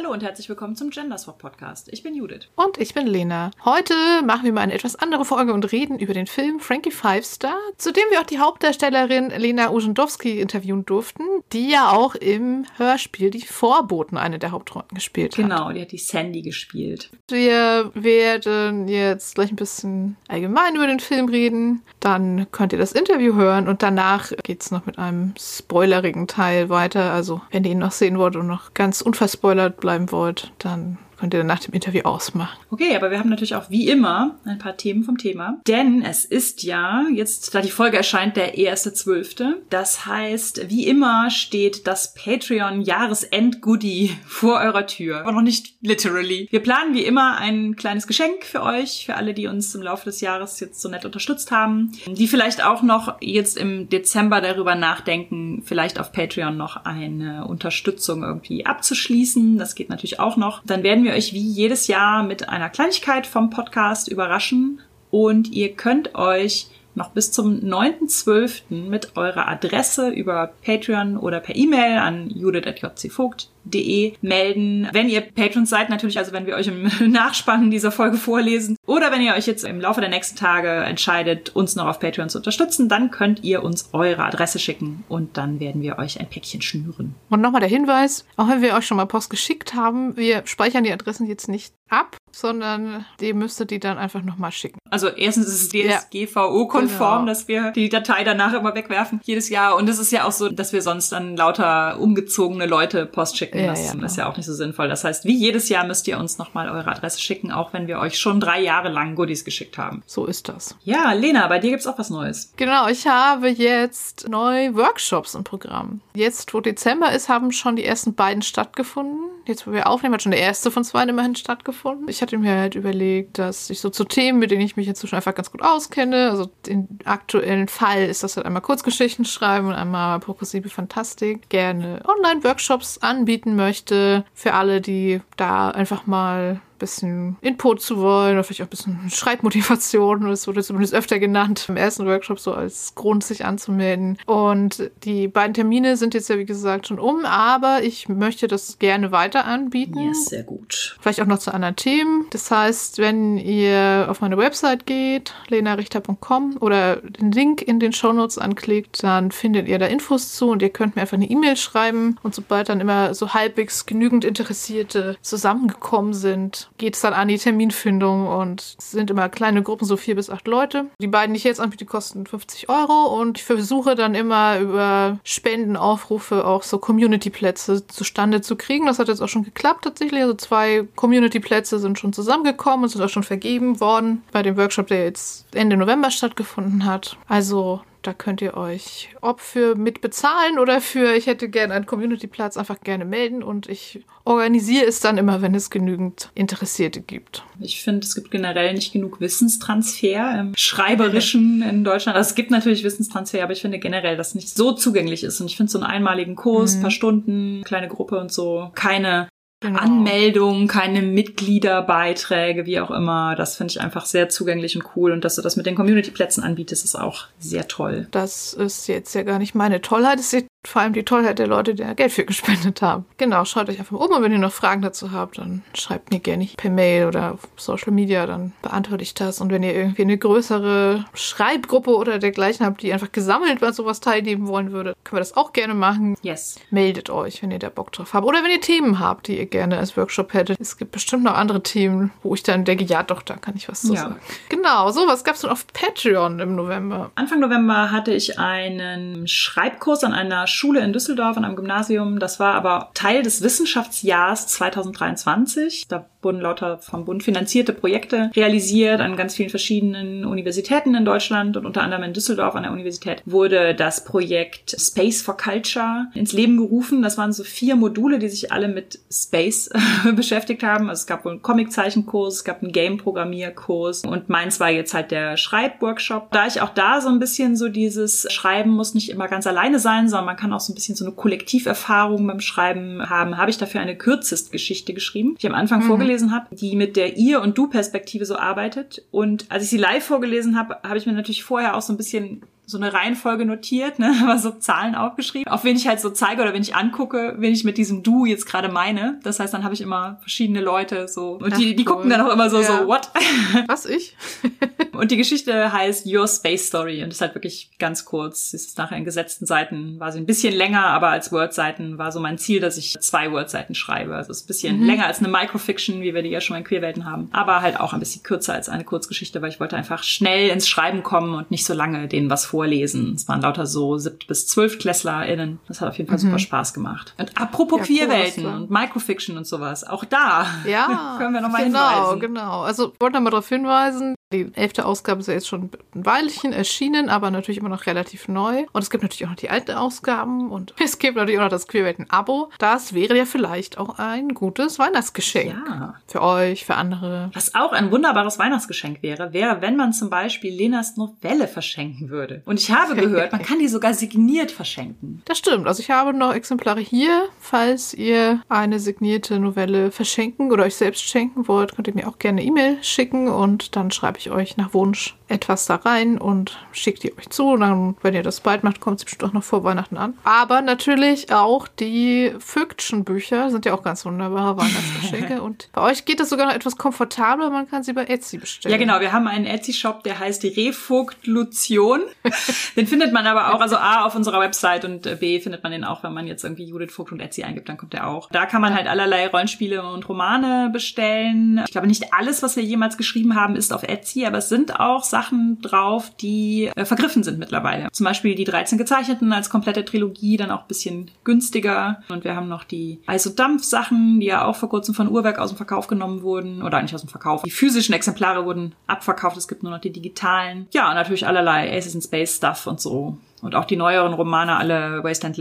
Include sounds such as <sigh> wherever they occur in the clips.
Hallo und herzlich willkommen zum Genderswap Podcast. Ich bin Judith. Und ich bin Lena. Heute machen wir mal eine etwas andere Folge und reden über den Film Frankie Five Star, zu dem wir auch die Hauptdarstellerin Lena Ujendowski interviewen durften, die ja auch im Hörspiel die Vorboten eine der Hauptrollen gespielt hat. Genau, die hat die Sandy gespielt. Wir werden jetzt gleich ein bisschen allgemein über den Film reden. Dann könnt ihr das Interview hören und danach geht es noch mit einem spoilerigen Teil weiter. Also, wenn ihr ihn noch sehen wollt und noch ganz unverspoilert bleiben wollt, dann könnt ihr dann nach dem Interview ausmachen. Okay, aber wir haben natürlich auch wie immer ein paar Themen vom Thema. Denn es ist ja, jetzt, da die Folge erscheint, der erste Zwölfte. Das heißt, wie immer steht das Patreon-Jahresend-Goodie <laughs> vor eurer Tür. Aber noch nicht literally. Wir planen wie immer ein kleines Geschenk für euch, für alle, die uns im Laufe des Jahres jetzt so nett unterstützt haben. Die vielleicht auch noch jetzt im Dezember darüber nachdenken, vielleicht auf Patreon noch eine Unterstützung irgendwie abzuschließen. Das geht natürlich auch noch. Dann werden wir wir euch wie jedes Jahr mit einer Kleinigkeit vom Podcast überraschen. Und ihr könnt euch noch bis zum 9.12. mit eurer Adresse über Patreon oder per E-Mail an judith.jcvogt De melden, wenn ihr Patrons seid, natürlich, also wenn wir euch im <laughs> Nachspannen dieser Folge vorlesen. Oder wenn ihr euch jetzt im Laufe der nächsten Tage entscheidet, uns noch auf Patreon zu unterstützen, dann könnt ihr uns eure Adresse schicken und dann werden wir euch ein Päckchen schnüren. Und nochmal der Hinweis, auch wenn wir euch schon mal Post geschickt haben, wir speichern die Adressen jetzt nicht ab, sondern ihr müsstet die dann einfach nochmal schicken. Also erstens ist es DSGVO-konform, genau. dass wir die Datei danach immer wegwerfen jedes Jahr. Und es ist ja auch so, dass wir sonst dann lauter umgezogene Leute Post schicken. Ja, das ja, ist ja auch nicht so sinnvoll. Das heißt, wie jedes Jahr müsst ihr uns nochmal eure Adresse schicken, auch wenn wir euch schon drei Jahre lang Goodies geschickt haben. So ist das. Ja, Lena, bei dir gibt's auch was Neues. Genau, ich habe jetzt neue Workshops im Programm. Jetzt, wo Dezember ist, haben schon die ersten beiden stattgefunden. Jetzt, wo wir aufnehmen, hat schon der erste von zwei immerhin stattgefunden. Ich hatte mir halt überlegt, dass ich so zu Themen, mit denen ich mich schon einfach ganz gut auskenne, also den aktuellen Fall ist das halt einmal Kurzgeschichten schreiben und einmal progressive Fantastik, gerne Online-Workshops anbieten möchte. Für alle, die da einfach mal bisschen Input zu wollen oder vielleicht auch ein bisschen Schreibmotivation. Das wurde zumindest öfter genannt im ersten Workshop so als Grund, sich anzumelden. Und die beiden Termine sind jetzt ja, wie gesagt, schon um, aber ich möchte das gerne weiter anbieten. Yes, sehr gut. Vielleicht auch noch zu anderen Themen. Das heißt, wenn ihr auf meine Website geht, lenarichter.com oder den Link in den Shownotes anklickt, dann findet ihr da Infos zu und ihr könnt mir einfach eine E-Mail schreiben und sobald dann immer so halbwegs genügend Interessierte zusammengekommen sind, geht es dann an die Terminfindung und sind immer kleine Gruppen, so vier bis acht Leute. Die beiden, die ich jetzt anbiete, kosten 50 Euro und ich versuche dann immer über Spendenaufrufe auch so Community-Plätze zustande zu kriegen. Das hat jetzt auch schon geklappt tatsächlich. Also zwei Community-Plätze sind schon zusammengekommen und sind auch schon vergeben worden bei dem Workshop, der jetzt Ende November stattgefunden hat. Also da könnt ihr euch, ob für mit bezahlen oder für ich hätte gerne einen Community-Platz, einfach gerne melden und ich organisiere es dann immer, wenn es genügend Interessierte gibt. Ich finde, es gibt generell nicht genug Wissenstransfer im Schreiberischen in Deutschland. Also es gibt natürlich Wissenstransfer, aber ich finde generell, dass nicht so zugänglich ist. Und ich finde so einen einmaligen Kurs, mhm. paar Stunden, kleine Gruppe und so, keine Genau. Anmeldungen, keine Mitgliederbeiträge, wie auch immer. Das finde ich einfach sehr zugänglich und cool. Und dass du das mit den Community-Plätzen anbietest, ist auch sehr toll. Das ist jetzt ja gar nicht meine Tollheit. Das ist vor allem die Tollheit der Leute, die Geld für gespendet haben. Genau, schaut euch einfach um und wenn ihr noch Fragen dazu habt, dann schreibt mir gerne per Mail oder auf Social Media, dann beantworte ich das. Und wenn ihr irgendwie eine größere Schreibgruppe oder dergleichen habt, die einfach gesammelt bei sowas teilnehmen wollen würde, können wir das auch gerne machen. Yes. Meldet euch, wenn ihr da Bock drauf habt. Oder wenn ihr Themen habt, die ihr gerne als Workshop hättet. Es gibt bestimmt noch andere Themen, wo ich dann denke, ja doch, da kann ich was zu ja. sagen. Genau, so, was gab es denn auf Patreon im November? Anfang November hatte ich einen Schreibkurs an einer Schule in Düsseldorf, an einem Gymnasium. Das war aber Teil des Wissenschaftsjahrs 2023. Da wurden lauter vom Bund finanzierte Projekte realisiert an ganz vielen verschiedenen Universitäten in Deutschland und unter anderem in Düsseldorf an der Universität wurde das Projekt Space for Culture ins Leben gerufen. Das waren so vier Module, die sich alle mit Space <laughs> beschäftigt haben. Also es gab einen Comiczeichenkurs, es gab einen Game-Programmierkurs und meins war jetzt halt der Schreibworkshop. Da ich auch da so ein bisschen so dieses Schreiben muss nicht immer ganz alleine sein, sondern man kann auch so ein bisschen so eine Kollektiverfahrung beim Schreiben haben, habe ich dafür eine Kürzestgeschichte geschrieben, die am Anfang mhm. vorgelesen habe, die mit der Ihr- und Du-Perspektive so arbeitet. Und als ich sie live vorgelesen habe, habe ich mir natürlich vorher auch so ein bisschen so eine Reihenfolge notiert, ne, <laughs> aber so Zahlen aufgeschrieben, auf wen ich halt so zeige oder wen ich angucke, wen ich mit diesem Du jetzt gerade meine. Das heißt, dann habe ich immer verschiedene Leute so und Ach, die, die cool. gucken dann auch immer so, Ja. so, what? <laughs> Was ich? <laughs> Und die Geschichte heißt Your Space Story und ist halt wirklich ganz kurz. Es ist nachher in gesetzten Seiten, war sie ein bisschen länger, aber als Word-Seiten war so mein Ziel, dass ich zwei Word-Seiten schreibe. Also es ist ein bisschen länger als eine Microfiction, wie wir die ja schon mal in Queerwelten haben, aber halt auch ein bisschen kürzer als eine Kurzgeschichte, weil ich wollte einfach schnell ins Schreiben kommen und nicht so lange denen was vorlesen. Es waren lauter so siebt bis zwölf KlässlerInnen. Das hat auf jeden Fall super Spaß gemacht. Und apropos Ja, cool, Queerwelten da- und Microfiction und sowas, auch da Ja, <laughs> können wir nochmal genau, hinweisen. genau. Also ich wollte nochmal darauf hinweisen, die elfte Ausgabe ist ja jetzt schon ein Weilchen erschienen, aber natürlich immer noch relativ neu. Und es gibt natürlich auch noch die alten Ausgaben und <laughs> es gibt natürlich auch noch das Queerwelten-Abo. Das wäre ja vielleicht auch ein gutes Weihnachtsgeschenk. Ja. Für euch, für andere. Was auch ein wunderbares Weihnachtsgeschenk wäre, wäre, wenn man zum Beispiel Lenas Novelle verschenken würde. Und ich habe gehört, man <laughs> kann die sogar signiert verschenken. Das stimmt. Also ich habe noch Exemplare hier. Falls ihr eine signierte Novelle verschenken oder euch selbst schenken wollt, könnt ihr mir auch gerne eine E-Mail schicken und dann schreibe ich euch nach Wunsch etwas da rein und schickt die euch zu. Und dann, wenn ihr das bald macht, kommt es bestimmt auch noch vor Weihnachten an. Aber natürlich auch die Fiction-Bücher sind ja auch ganz wunderbare Weihnachtsgeschenke. <laughs> und bei euch geht das sogar noch etwas komfortabler. Man kann sie bei Etsy bestellen. Ja, genau. Wir haben einen Etsy-Shop, der heißt Revogtlution. <laughs> den findet man aber auch, also A, auf unserer Website und äh, B, findet man den auch, wenn man jetzt irgendwie Judith Vogt und Etsy eingibt, dann kommt der auch. Da kann man halt allerlei Rollenspiele und Romane bestellen. Ich glaube, nicht alles, was wir jemals geschrieben haben, ist auf Etsy, aber es sind auch Sachen drauf, die äh, vergriffen sind mittlerweile. Zum Beispiel die 13 Gezeichneten als komplette Trilogie, dann auch ein bisschen günstiger. Und wir haben noch die Eis- und Dampf-Sachen, die ja auch vor kurzem von Uhrwerk aus dem Verkauf genommen wurden. Oder nicht aus dem Verkauf. Die physischen Exemplare wurden abverkauft. Es gibt nur noch die digitalen. Ja, und natürlich allerlei Aces in Space Stuff und so. Und auch die neueren Romane, alle Wasteland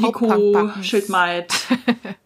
Punk Buttons. Schildmaid. <laughs>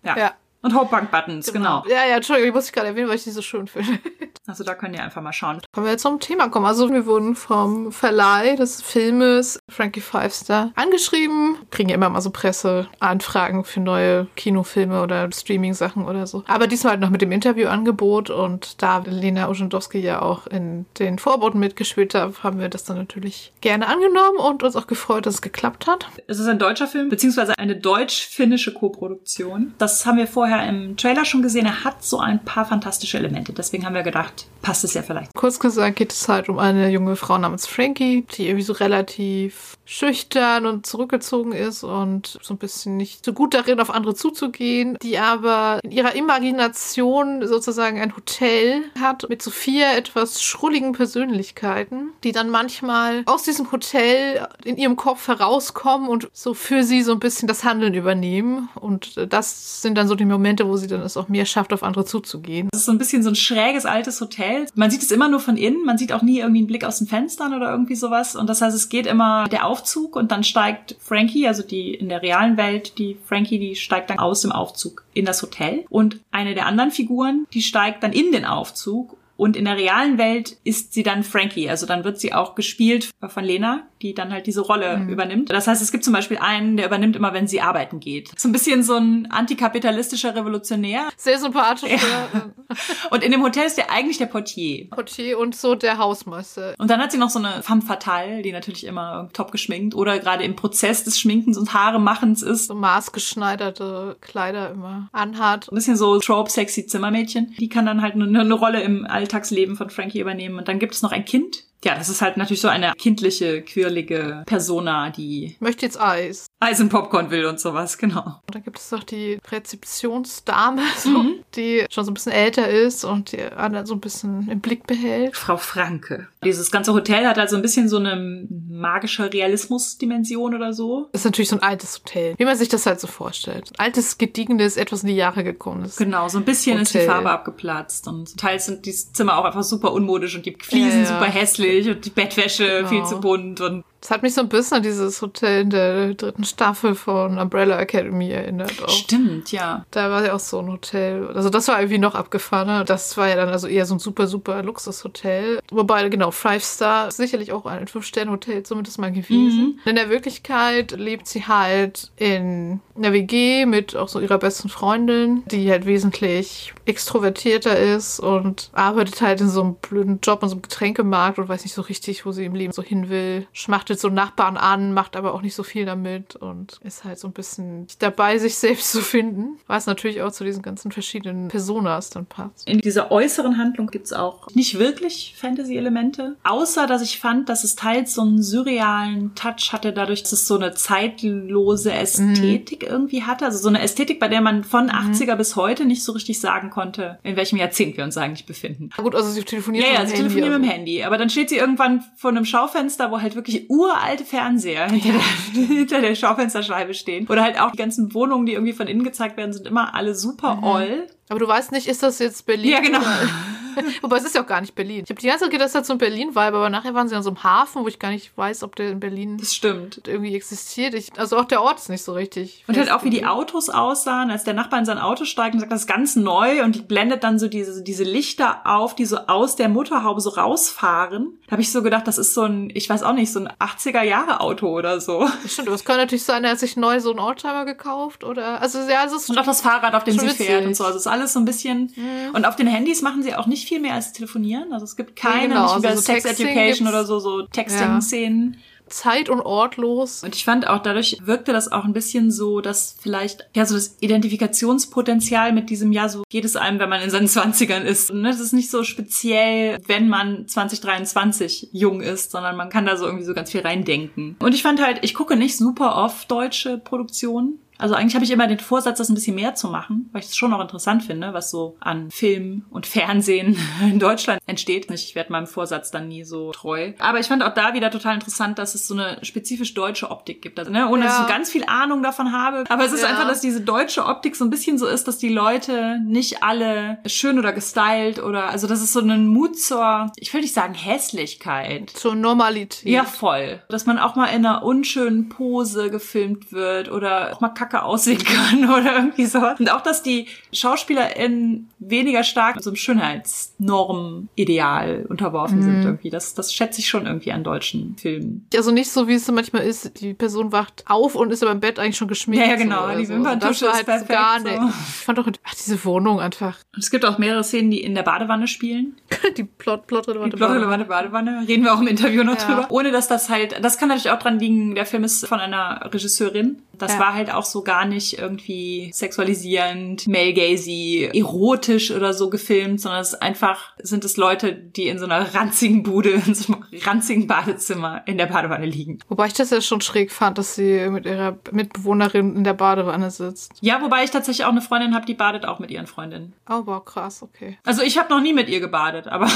Ja. Ja. Und Hope Punk Buttons, genau. Ja, ja, Entschuldigung, die muss ich gerade erwähnen, weil ich die so schön finde. Also da könnt ihr einfach mal schauen. Können wir jetzt zum Thema kommen. Also wir wurden vom Verleih des Filmes Frankie Five Star angeschrieben. Kriegen ja immer mal so Presseanfragen für neue Kinofilme oder Streaming-Sachen oder so. Aber diesmal halt noch mit dem Interviewangebot und da Lena Ujendowski ja auch in den Vorboten mitgespielt hat, haben wir das dann natürlich gerne angenommen und uns auch gefreut, dass es geklappt hat. Es ist ein deutscher Film, beziehungsweise eine deutsch-finnische Koproduktion. Das haben wir vorher im Trailer schon gesehen. Er hat so ein paar fantastische Elemente. Deswegen haben wir gedacht, passt es ja vielleicht. Kurz gesagt geht es halt um eine junge Frau namens Frankie, die irgendwie so relativ schüchtern und zurückgezogen ist und so ein bisschen nicht so gut darin, auf andere zuzugehen, die aber in ihrer Imagination sozusagen ein Hotel hat mit so vier etwas schrulligen Persönlichkeiten, die dann manchmal aus diesem Hotel in ihrem Kopf herauskommen und so für sie so ein bisschen das Handeln übernehmen. Und das sind dann so die Momente, wo sie dann es auch mehr schafft, auf andere zuzugehen. Das ist so ein bisschen so ein schräges altes Hotel. Man sieht es immer nur von innen. Man sieht auch nie irgendwie einen Blick aus den Fenstern oder irgendwie sowas. Und das heißt, es geht immer der Aufzug und dann steigt Frankie, also die in der realen Welt, die Frankie, die steigt dann aus dem Aufzug in das Hotel. Und eine der anderen Figuren, die steigt dann in den Aufzug und in der realen Welt ist sie dann Frankie. Also dann wird sie auch gespielt von Lena, die dann halt diese Rolle übernimmt. Das heißt, es gibt zum Beispiel einen, der übernimmt immer, wenn sie arbeiten geht. So ein bisschen so ein antikapitalistischer Revolutionär. Sehr sympathisch. Ja. <laughs> Und in dem Hotel ist der eigentlich der Portier. Portier und so der Hausmeister. Und dann hat sie noch so eine femme fatale, die natürlich immer top geschminkt oder gerade im Prozess des Schminkens und Haaremachens ist. So maßgeschneiderte Kleider immer anhat. Ein bisschen so trope sexy Zimmermädchen. Die kann dann halt eine, eine Rolle im Alltagsleben von Frankie übernehmen. Und dann gibt es noch ein Kind. Ja, das ist halt natürlich so eine kindliche, quirlige Persona, die möchte jetzt Eis. Eis und Popcorn will und sowas, genau. Und dann gibt es noch die Rezeptionsdame, <laughs> so, die schon so ein bisschen älter ist und die anderen so ein bisschen im Blick behält. Frau Franke. Dieses ganze Hotel hat halt so ein bisschen so eine magische Realismusdimension oder so. Das ist natürlich so ein altes Hotel, wie man sich das halt so vorstellt. Ein altes, gediegenes, etwas in die Jahre gekommenes. Genau, so ein bisschen ist die Hotel. Farbe abgeplatzt und teils sind die Zimmer auch einfach super unmodisch und die Fliesen Ja, ja. super hässlich und die Bettwäsche Genau. viel zu bunt und Das hat mich so ein bisschen an dieses Hotel in der dritten Staffel von Umbrella Academy erinnert. Auch. stimmt, ja. Da war ja auch so ein Hotel. Also das war irgendwie noch abgefahrener. Das war ja dann also eher so ein super, super Luxushotel. Wobei, genau, Five Star ist sicherlich auch ein Fünf-Sterne-Hotel zumindest mal gewesen. In der Wirklichkeit lebt sie halt in einer WG mit auch so ihrer besten Freundin, die halt wesentlich extrovertierter ist und arbeitet halt in so einem blöden Job in so einem Getränkemarkt und weiß nicht so richtig, wo sie im Leben so hin will. Schmacht schmachtet so Nachbarn an, macht aber auch nicht so viel damit und ist halt so ein bisschen dabei, sich selbst zu finden, was natürlich auch zu diesen ganzen verschiedenen Personas dann passt. In dieser äußeren Handlung gibt's auch nicht wirklich Fantasy-Elemente, außer dass ich fand, dass es teils so einen surrealen Touch hatte, dadurch, dass es so eine zeitlose Ästhetik mhm. irgendwie hatte. Also so eine Ästhetik, bei der man von 80er mhm. bis heute nicht so richtig sagen konnte, in welchem Jahrzehnt wir uns eigentlich befinden. Na gut, also sie telefoniert ja, ja, sie telefoniert mit dem Handy. Aber dann steht sie irgendwann vor einem Schaufenster, wo halt wirklich uralte Fernseher hinter, der, <laughs> hinter der Schaufensterscheibe stehen. Oder halt auch die ganzen Wohnungen, die irgendwie von innen gezeigt werden, sind immer alle super mhm. oll. Aber du weißt nicht, ist das jetzt Berlin? Ja, genau. <laughs> Wobei es ist ja auch gar nicht Berlin. Ich habe die ganze Zeit gedacht, das hat so ein Berlin-Vibe, aber nachher waren sie an so einem Hafen, wo ich gar nicht weiß, ob der in Berlin das stimmt. irgendwie existiert. Ich, also auch der Ort ist nicht so richtig. Und halt auch, wie die Autos aussahen, als der Nachbar in sein Auto steigt und sagt, das ist ganz neu und die blendet dann so diese, diese Lichter auf, die so aus der Motorhaube so rausfahren. Da habe ich so gedacht, das ist so ein, ich weiß auch nicht, so ein 80er-Jahre-Auto oder so. Stimmt, aber es kann natürlich sein, er hat sich neu so einen Oldtimer gekauft oder, also ja, es ist Und auch das Fahrrad, auf dem sie fährt und so. Also es ist alles so ein bisschen, mhm. und auf den Handys machen sie auch nicht viel mehr als telefonieren. Also es gibt keine, genau. also so Sex Education oder so, so Texting-Szenen. Ja zeit- und ortlos. Und ich fand auch, dadurch wirkte das auch ein bisschen so, dass vielleicht, ja, so das Identifikationspotenzial mit diesem, ja, so geht es einem, wenn man in seinen Zwanzigern ist. Ne? Das ist nicht so speziell, wenn man 2023 jung ist, sondern man kann da so irgendwie so ganz viel reindenken. Und ich fand halt, ich gucke nicht super oft deutsche Produktionen. Also eigentlich habe ich immer den Vorsatz, das ein bisschen mehr zu machen, weil ich es schon noch interessant finde, was so an Film und Fernsehen <laughs> in Deutschland entsteht. Ich werde meinem Vorsatz dann nie so treu. Aber ich fand auch da wieder total interessant, dass es so eine spezifisch deutsche Optik gibt. Also, ne, ohne ja. dass ich so ganz viel Ahnung davon habe. Aber es ist ja. einfach, dass diese deutsche Optik so ein bisschen so ist, dass die Leute nicht alle schön oder gestylt oder, also das ist so ein Mut zur, ich will nicht sagen Hässlichkeit. Zur Normalität. Ja, voll. Dass man auch mal in einer unschönen Pose gefilmt wird oder auch mal kacke aussehen kann <laughs> oder irgendwie so. Und auch, dass die SchauspielerInnen weniger stark so einem Schönheitsnorm-Ideal unterworfen mhm. sind irgendwie. Das, das schätze ich schon irgendwie an deutschen Filmen. Also nicht so, wie es manchmal ist, die Person wacht auf und ist aber im Bett eigentlich schon geschminkt. Ja, ja genau. So die Wimperntusche ist halt perfekt. Gar nicht. So. Ich fand doch, ach, diese Wohnung einfach. Und es gibt auch mehrere Szenen, die in der Badewanne spielen. <laughs> die plot, plotrelevante Badewanne. Badewanne. Reden wir auch im Interview noch ja. drüber. Ohne, dass das halt, das kann natürlich auch dran liegen, der Film ist von einer Regisseurin. Das ja. war halt auch so gar nicht irgendwie sexualisierend, male gazy, erotisch oder so gefilmt, sondern es ist einfach, sind es Leute, die in so einer ranzigen Bude, in so einem ranzigen Badezimmer in der Badewanne liegen. Wobei ich das ja schon schräg fand, dass sie mit ihrer Mitbewohnerin in der Badewanne sitzt. Ja, wobei ich tatsächlich auch eine Freundin habe, die badet auch mit ihren Freundinnen. Oh, wow, krass, okay. Also ich habe noch nie mit ihr gebadet, aber...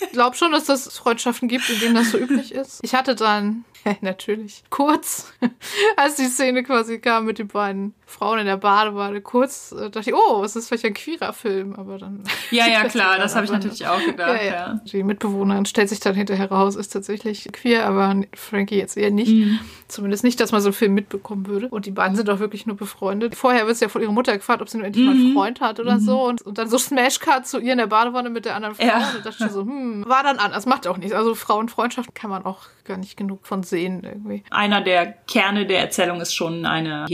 ich glaube schon, dass es Freundschaften gibt, in denen das so üblich ist. Ich hatte dann <laughs> natürlich. Kurz, <laughs> als die Szene quasi kam mit den beiden Frauen in der Badewanne, kurz äh, dachte ich, oh, was ist vielleicht ein queerer Film? Aber dann. Ja, ja, <laughs> klar, das habe ich natürlich auch gedacht. Ja, ja. ja. Die Mitbewohnerin stellt sich dann hinterher raus, ist tatsächlich queer, aber Frankie jetzt eher nicht. Mhm. Zumindest nicht, dass man so einen Film mitbekommen würde. Und die beiden sind auch wirklich nur befreundet. Vorher wird sie ja von ihrer Mutter gefragt, ob sie nur endlich mhm. mal einen Freund hat oder mhm. so. Und, und, dann so Smashcut zu ihr in der Badewanne mit der anderen Frau. Ja. Und dachte ich so, hm, war dann an. Das macht auch nichts. Also Frauenfreundschaft kann man auch gar nicht genug von sehen irgendwie. Einer der Kerne der Erzählung ist schon eine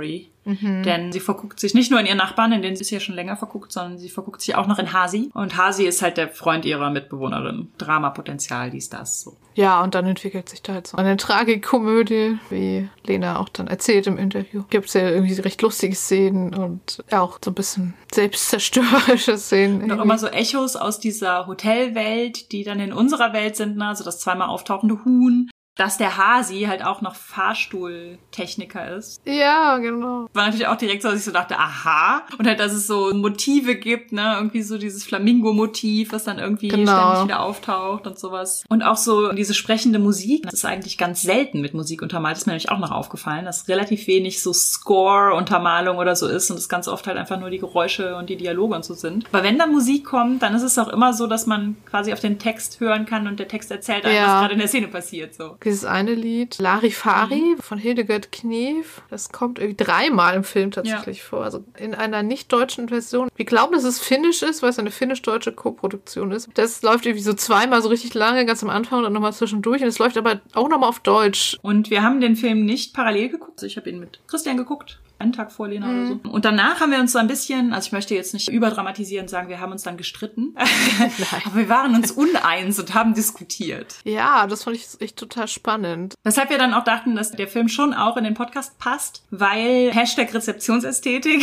hetero-Love-Story. Mhm. Denn sie verguckt sich nicht nur in ihren Nachbarn, in den sie ist ja schon länger verguckt, sondern sie verguckt sich auch noch in Hasi. Und Hasi ist halt der Freund ihrer Mitbewohnerin. Dramapotenzial, dies, das, so. Ja, und dann entwickelt sich da halt so eine Tragikomödie, wie Lena auch dann erzählt im Interview. Gibt es ja irgendwie recht lustige Szenen und auch so ein bisschen selbstzerstörerische Szenen. Und auch immer so Echos aus dieser Hotelwelt, die dann in unserer Welt sind, ne? also das zweimal auftauchende Huhn, dass der Hasi halt auch noch Fahrstuhltechniker ist. Ja, genau. War natürlich auch direkt so, dass ich so dachte, aha. Und halt, dass es so Motive gibt, ne, irgendwie so dieses Flamingo-Motiv, was dann irgendwie genau. ständig wieder auftaucht und sowas. Und auch so diese sprechende Musik. Das ist eigentlich ganz selten mit Musik untermalt. Das ist mir nämlich auch noch aufgefallen, dass relativ wenig so Score-Untermalung oder so ist und es ganz oft halt einfach nur die Geräusche und die Dialoge und so sind. Aber wenn dann Musik kommt, dann ist es auch immer so, dass man quasi auf den Text hören kann und der Text erzählt einem, ja. was gerade in der Szene passiert, so dieses eine Lied, Larifari mhm. von Hildegard Knef. Das kommt irgendwie dreimal im Film tatsächlich ja. vor. Also in einer nicht deutschen Version. Wir glauben, dass es finnisch ist, weil es eine finnisch-deutsche Co-Produktion ist. Das läuft irgendwie so zweimal so richtig lange, ganz am Anfang und dann nochmal zwischendurch. Und es läuft aber auch nochmal auf Deutsch. Und wir haben den Film nicht parallel geguckt. Ich habe ihn mit Christian geguckt einen Tag vor Lena mhm. oder so. Und danach haben wir uns so ein bisschen, also ich möchte jetzt nicht überdramatisieren und sagen, wir haben uns dann gestritten. <laughs> Aber wir waren uns uneins und haben diskutiert. Ja, das fand ich echt total spannend. Weshalb wir dann auch dachten, dass der Film schon auch in den Podcast passt, weil Hashtag Rezeptionsästhetik.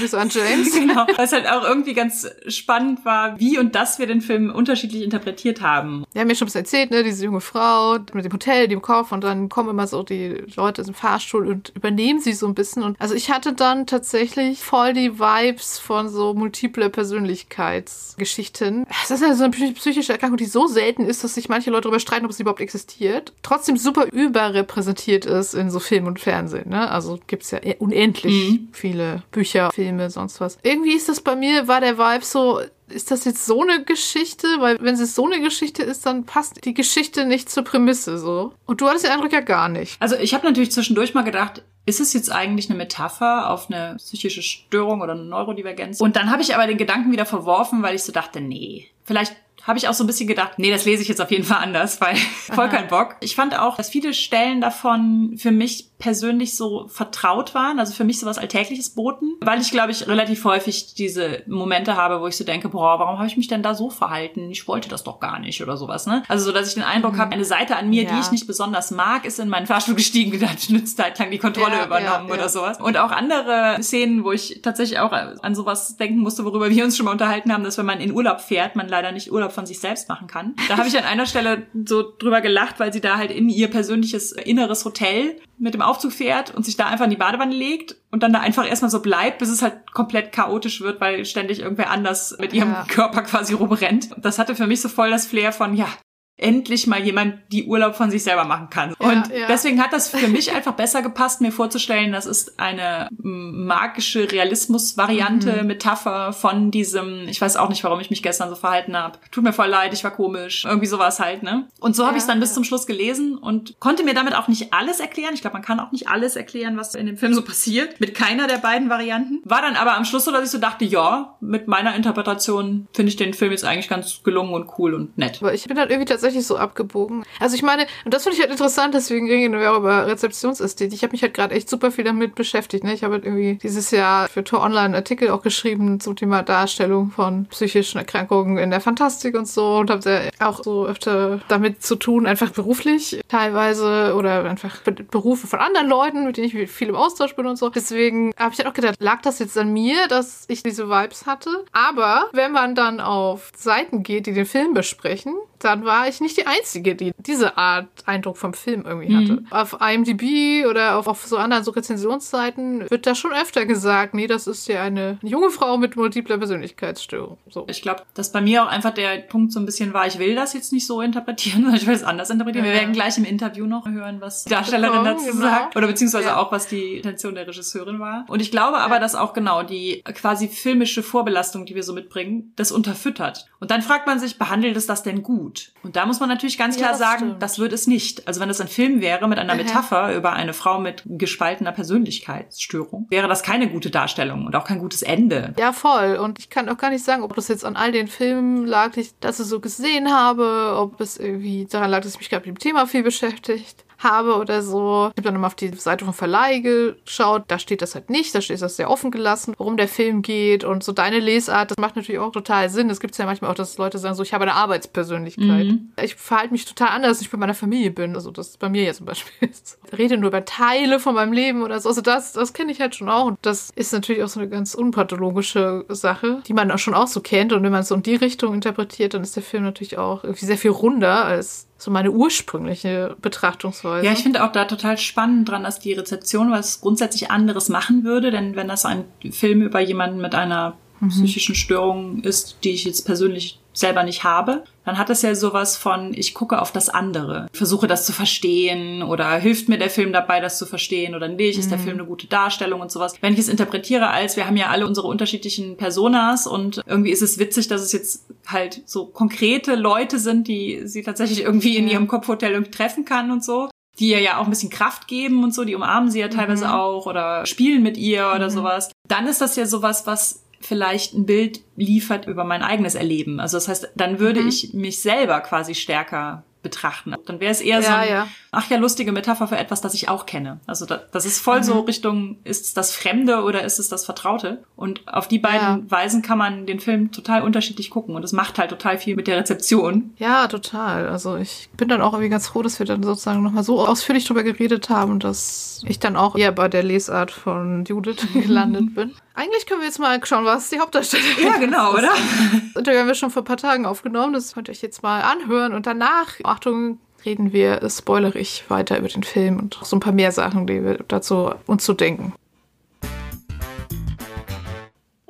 Bis an James. genau. Was halt auch irgendwie ganz spannend war, wie und dass wir den Film unterschiedlich interpretiert haben. Wir haben ja schon was erzählt, ne? Diese junge Frau mit dem Hotel, dem Kopf und dann kommen immer so die Leute im Fahrstuhl und übernehmen sie so ein bisschen. Und also ich hatte dann tatsächlich voll die Vibes von so multiple Persönlichkeitsgeschichten. Das ist also eine psychische Erkrankung, die so selten ist, dass sich manche Leute darüber streiten, ob sie überhaupt existiert. Trotzdem super überrepräsentiert ist in so Film und Fernsehen. Ne? Also gibt's ja unendlich mhm. viele Bücher, Filme, sonst was. Irgendwie ist das bei mir, war der Vibe so, ist das jetzt so eine Geschichte? Weil wenn es so eine Geschichte ist, dann passt die Geschichte nicht zur Prämisse so. Und du hattest den Eindruck ja gar nicht. Also ich habe natürlich zwischendurch mal gedacht, ist es jetzt eigentlich eine Metapher auf eine psychische Störung oder eine Neurodivergenz? Und dann habe ich aber den Gedanken wieder verworfen, weil ich so dachte, nee, vielleicht habe ich auch so ein bisschen gedacht, nee, das lese ich jetzt auf jeden Fall anders, <laughs> weil voll kein Bock. Ich fand auch, dass viele Stellen davon für mich persönlich so vertraut waren, also für mich sowas Alltägliches boten, weil ich glaube ich relativ häufig diese Momente habe, wo ich so denke, boah, warum habe ich mich denn da so verhalten? Ich wollte das doch gar nicht oder sowas, ne? Also so, dass ich den Eindruck mhm. habe, eine Seite an mir, ja. die ich nicht besonders mag, ist in meinen Fahrstuhl gestiegen, gedacht, eine Zeit lang die Kontrolle ja, übernommen ja, oder sowas. Und auch andere Szenen, wo ich tatsächlich auch an sowas denken musste, worüber wir uns schon mal unterhalten haben, dass wenn man in Urlaub fährt, man leider nicht Urlaub von sich selbst machen kann. Da habe ich an einer Stelle so drüber gelacht, weil sie da halt in ihr persönliches inneres Hotel mit dem Aufzug fährt und sich da einfach in die Badewanne legt und dann da einfach erstmal so bleibt, bis es halt komplett chaotisch wird, weil ständig irgendwer anders mit ihrem ja. Körper quasi rumrennt. Das hatte für mich so voll das Flair von, ja, endlich mal jemand die Urlaub von sich selber machen kann. Ja, und ja. deswegen hat das für mich einfach besser gepasst, mir vorzustellen, das ist eine magische Realismus-Variante, mhm. Metapher von diesem, ich weiß auch nicht, warum ich mich gestern so verhalten habe. Tut mir voll leid, ich war komisch. Irgendwie sowas halt, ne? Und so ja, habe ich es dann bis zum Schluss gelesen und konnte mir damit auch nicht alles erklären. Ich glaube, man kann auch nicht alles erklären, was in dem Film so passiert. Mit keiner der beiden Varianten. War dann aber am Schluss so, dass ich so dachte, ja, mit meiner Interpretation finde ich den Film jetzt eigentlich ganz gelungen und cool und nett. Aber ich bin halt irgendwie tatsächlich tatsächlich so abgebogen. Also ich meine, und das finde ich halt interessant, deswegen reden wir auch über Rezeptionsästhetik. Ich habe mich halt gerade echt super viel damit beschäftigt. Ne? Ich habe halt irgendwie dieses Jahr für Tor Online einen Artikel auch geschrieben zum Thema Darstellung von psychischen Erkrankungen in der Fantastik und so und habe auch so öfter damit zu tun, einfach beruflich teilweise oder einfach Berufe von anderen Leuten, mit denen ich viel im Austausch bin und so. Deswegen habe ich halt auch gedacht, lag das jetzt an mir, dass ich diese Vibes hatte? Aber wenn man dann auf Seiten geht, die den Film besprechen, dann war ich nicht die Einzige, die diese Art Eindruck vom Film irgendwie hatte. Mhm. Auf IMDb oder auf, auf so anderen so Rezensionsseiten wird da schon öfter gesagt, nee, das ist ja eine junge Frau mit multipler Persönlichkeitsstörung. So. Ich glaube, dass bei mir auch einfach der Punkt so ein bisschen war, ich will das jetzt nicht so interpretieren, <laughs> sondern ich will es anders interpretieren. Ja. Wir werden gleich im Interview noch hören, was die Darstellerin dazu genau. sagt. Oder beziehungsweise ja. auch, was die Intention der Regisseurin war. Und ich glaube aber, ja. dass auch genau die quasi filmische Vorbelastung, die wir so mitbringen, das unterfüttert. Und dann fragt man sich, behandelt es das denn gut? Gut. Und da muss man natürlich ganz klar ja, das sagen, stimmt. das wird es nicht. Also wenn es ein Film wäre mit einer Metapher über eine Frau mit gespaltener Persönlichkeitsstörung, wäre das keine gute Darstellung und auch kein gutes Ende. Ja, voll. Und ich kann auch gar nicht sagen, ob das jetzt an all den Filmen lag, die ich das so gesehen habe, ob es irgendwie daran lag, dass ich mich gerade mit dem Thema viel beschäftigt habe oder so. Ich habe dann immer auf die Seite vom Verleih geschaut. Da steht das halt nicht. Da steht das sehr offen gelassen, worum der Film geht. Und so deine Lesart, das macht natürlich auch total Sinn. Es gibt ja manchmal auch, dass Leute sagen, so, ich habe eine Arbeitspersönlichkeit. Mhm. Ich verhalte mich total anders, als ich bei meiner Familie bin. Also das ist bei mir jetzt zum Beispiel. <laughs> Ich rede nur über Teile von meinem Leben oder so. Also das, das kenne ich halt schon auch. Und das ist natürlich auch so eine ganz unpathologische Sache, die man auch schon auch so kennt. Und wenn man es so in die Richtung interpretiert, dann ist der Film natürlich auch irgendwie sehr viel runder als so meine ursprüngliche Betrachtungsweise. Ja, ich finde auch da total spannend dran, dass die Rezeption was grundsätzlich anderes machen würde, denn wenn das ein Film über jemanden mit einer mhm. psychischen Störung ist, die ich jetzt persönlich selber nicht habe, dann hat es ja sowas von, ich gucke auf das andere, versuche das zu verstehen oder hilft mir der Film dabei, das zu verstehen oder nicht, ist der mhm. Film eine gute Darstellung und sowas. Wenn ich es interpretiere als, wir haben ja alle unsere unterschiedlichen Personas und irgendwie ist es witzig, dass es jetzt halt so konkrete Leute sind, die sie tatsächlich irgendwie in ihrem Kopfhotel irgendwie treffen kann und so die ihr ja auch ein bisschen Kraft geben und so, die umarmen sie ja teilweise mhm. auch oder spielen mit ihr oder mhm. sowas, dann ist das ja sowas, was vielleicht ein Bild liefert über mein eigenes Erleben. Also das heißt, dann würde mhm. ich mich selber quasi stärker betrachten. Dann wäre es eher Ja, so ein, ja. ach ja, lustige Metapher für etwas, das ich auch kenne. Also da, das ist voll Mhm. so Richtung, ist es das Fremde oder ist es das Vertraute? Und auf die beiden Weisen kann man den Film total unterschiedlich gucken. Und es macht halt total viel mit der Rezeption. Ja, total. Also ich bin dann auch irgendwie ganz froh, dass wir dann sozusagen nochmal so ausführlich drüber geredet haben, dass ich dann auch eher bei der Lesart von Judith <laughs> gelandet bin. Eigentlich können wir jetzt mal schauen, was die Hauptdarstellerin Ja, genau, ist. oder? <laughs> Und die haben wir schon vor ein paar Tagen aufgenommen. Das könnt ihr euch jetzt mal anhören. Und danach, Achtung, reden wir spoilerig weiter über den Film und so ein paar mehr Sachen, die wir dazu uns zu denken.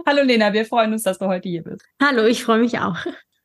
Hallo Lena, wir freuen uns, dass du heute hier bist. Hallo, ich freue mich auch.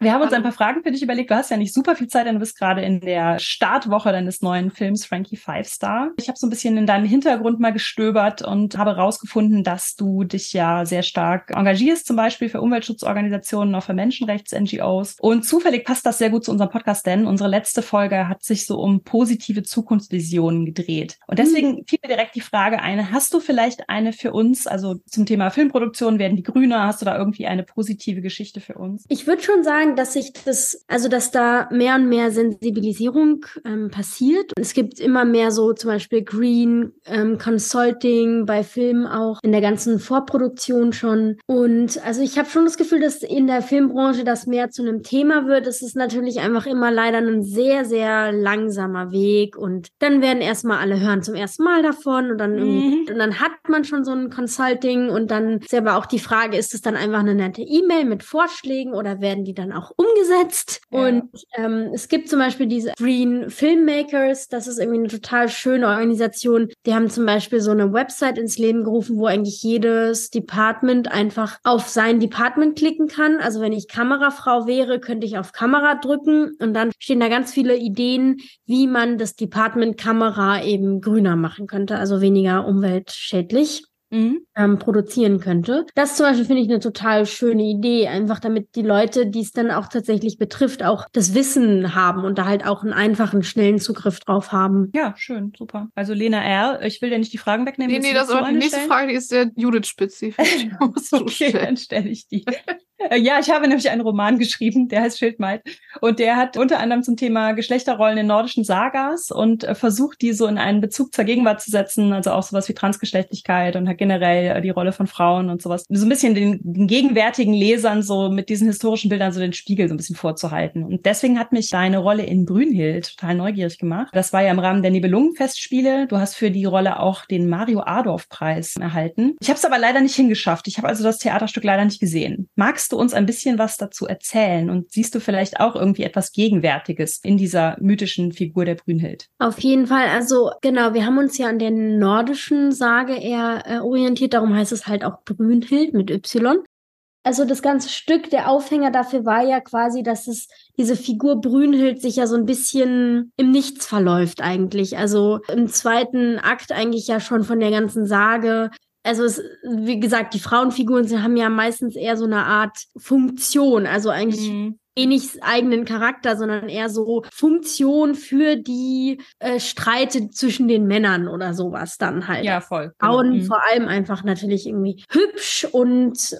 Wir haben uns ein paar Fragen für dich überlegt. Du hast ja nicht super viel Zeit, denn du bist gerade in der Startwoche deines neuen Films Frankie Five Star. Ich habe so ein bisschen in deinem Hintergrund mal gestöbert und habe herausgefunden, dass du dich ja sehr stark engagierst, zum Beispiel für Umweltschutzorganisationen, auch für Menschenrechts-NGOs. Und zufällig passt das sehr gut zu unserem Podcast, denn unsere letzte Folge hat sich so um positive Zukunftsvisionen gedreht. Und deswegen fiel mir direkt die Frage ein, hast du vielleicht eine für uns, also zum Thema Filmproduktion werden die grüner, hast du da irgendwie eine positive Geschichte für uns? Ich würde schon sagen, dass sich das, also dass da mehr und mehr Sensibilisierung ähm, passiert. Es gibt immer mehr so zum Beispiel Green ähm, Consulting bei Filmen auch in der ganzen Vorproduktion schon. Und also ich habe schon das Gefühl, dass in der Filmbranche das mehr zu einem Thema wird. Es ist natürlich einfach immer leider ein sehr, sehr langsamer Weg. Und dann werden erstmal alle hören zum ersten Mal davon und dann Mhm. und dann hat man schon so ein Consulting und dann ist aber auch die Frage, ist es dann einfach eine nette E-Mail mit Vorschlägen oder werden die dann auch umgesetzt? Ja. Und ähm, es gibt zum Beispiel diese Green Filmmakers, das ist irgendwie eine total schöne Organisation. Die haben zum Beispiel so eine Website ins Leben gerufen, wo eigentlich jedes Department einfach auf sein Department klicken kann. Also wenn ich Kamerafrau wäre, könnte ich auf Kamera drücken und dann stehen da ganz viele Ideen, wie man das Department Kamera eben grüner machen könnte, also weniger umweltschädlich Mhm. ähm, produzieren könnte. Das zum Beispiel finde ich eine total schöne Idee, einfach damit die Leute, die es dann auch tatsächlich betrifft, auch das Wissen haben und da halt auch einen einfachen, schnellen Zugriff drauf haben. Ja, schön, super. Also Lena R., ich will dir nicht die Fragen wegnehmen. Nee, nee, das ist aber die eine nächste stellen? Frage, die ist sehr Judith-spezifisch. <laughs> <laughs> Okay, dann stelle ich die. Äh, Ja, ich habe nämlich einen Roman geschrieben, der heißt Schildmaid. Und der hat unter anderem zum Thema Geschlechterrollen in nordischen Sagas und äh, versucht, die so in einen Bezug zur Gegenwart zu setzen. Also auch sowas wie Transgeschlechtlichkeit und hat generell äh, die Rolle von Frauen und sowas. So ein bisschen den, den gegenwärtigen Lesern so mit diesen historischen Bildern so den Spiegel so ein bisschen vorzuhalten. Und deswegen hat mich deine Rolle in Brünnhild total neugierig gemacht. Das war ja im Rahmen der Nibelungenfestspiele. Du hast für die Rolle auch den Mario Adorf Preis erhalten. Ich habe es aber leider nicht hingeschafft. Ich habe also das Theaterstück leider nicht gesehen. Magst du uns ein bisschen was dazu erzählen und siehst du vielleicht auch irgendwie etwas Gegenwärtiges in dieser mythischen Figur der Brünnhild? Auf jeden Fall, also genau, wir haben uns ja an der nordischen Sage eher äh, orientiert, darum heißt es halt auch Brünnhild mit Y. Also das ganze Stück, der Aufhänger dafür war ja quasi, dass es diese Figur Brünnhild sich ja so ein bisschen im Nichts verläuft eigentlich. Also im zweiten Akt eigentlich ja schon von der ganzen Sage. Also es, wie gesagt, die Frauenfiguren sie haben ja meistens eher so eine Art Funktion, also eigentlich wenig eigenen Charakter, sondern eher so Funktion für die äh, Streite zwischen den Männern oder sowas dann halt. Ja, voll. Frauen Mhm. vor allem einfach natürlich irgendwie hübsch und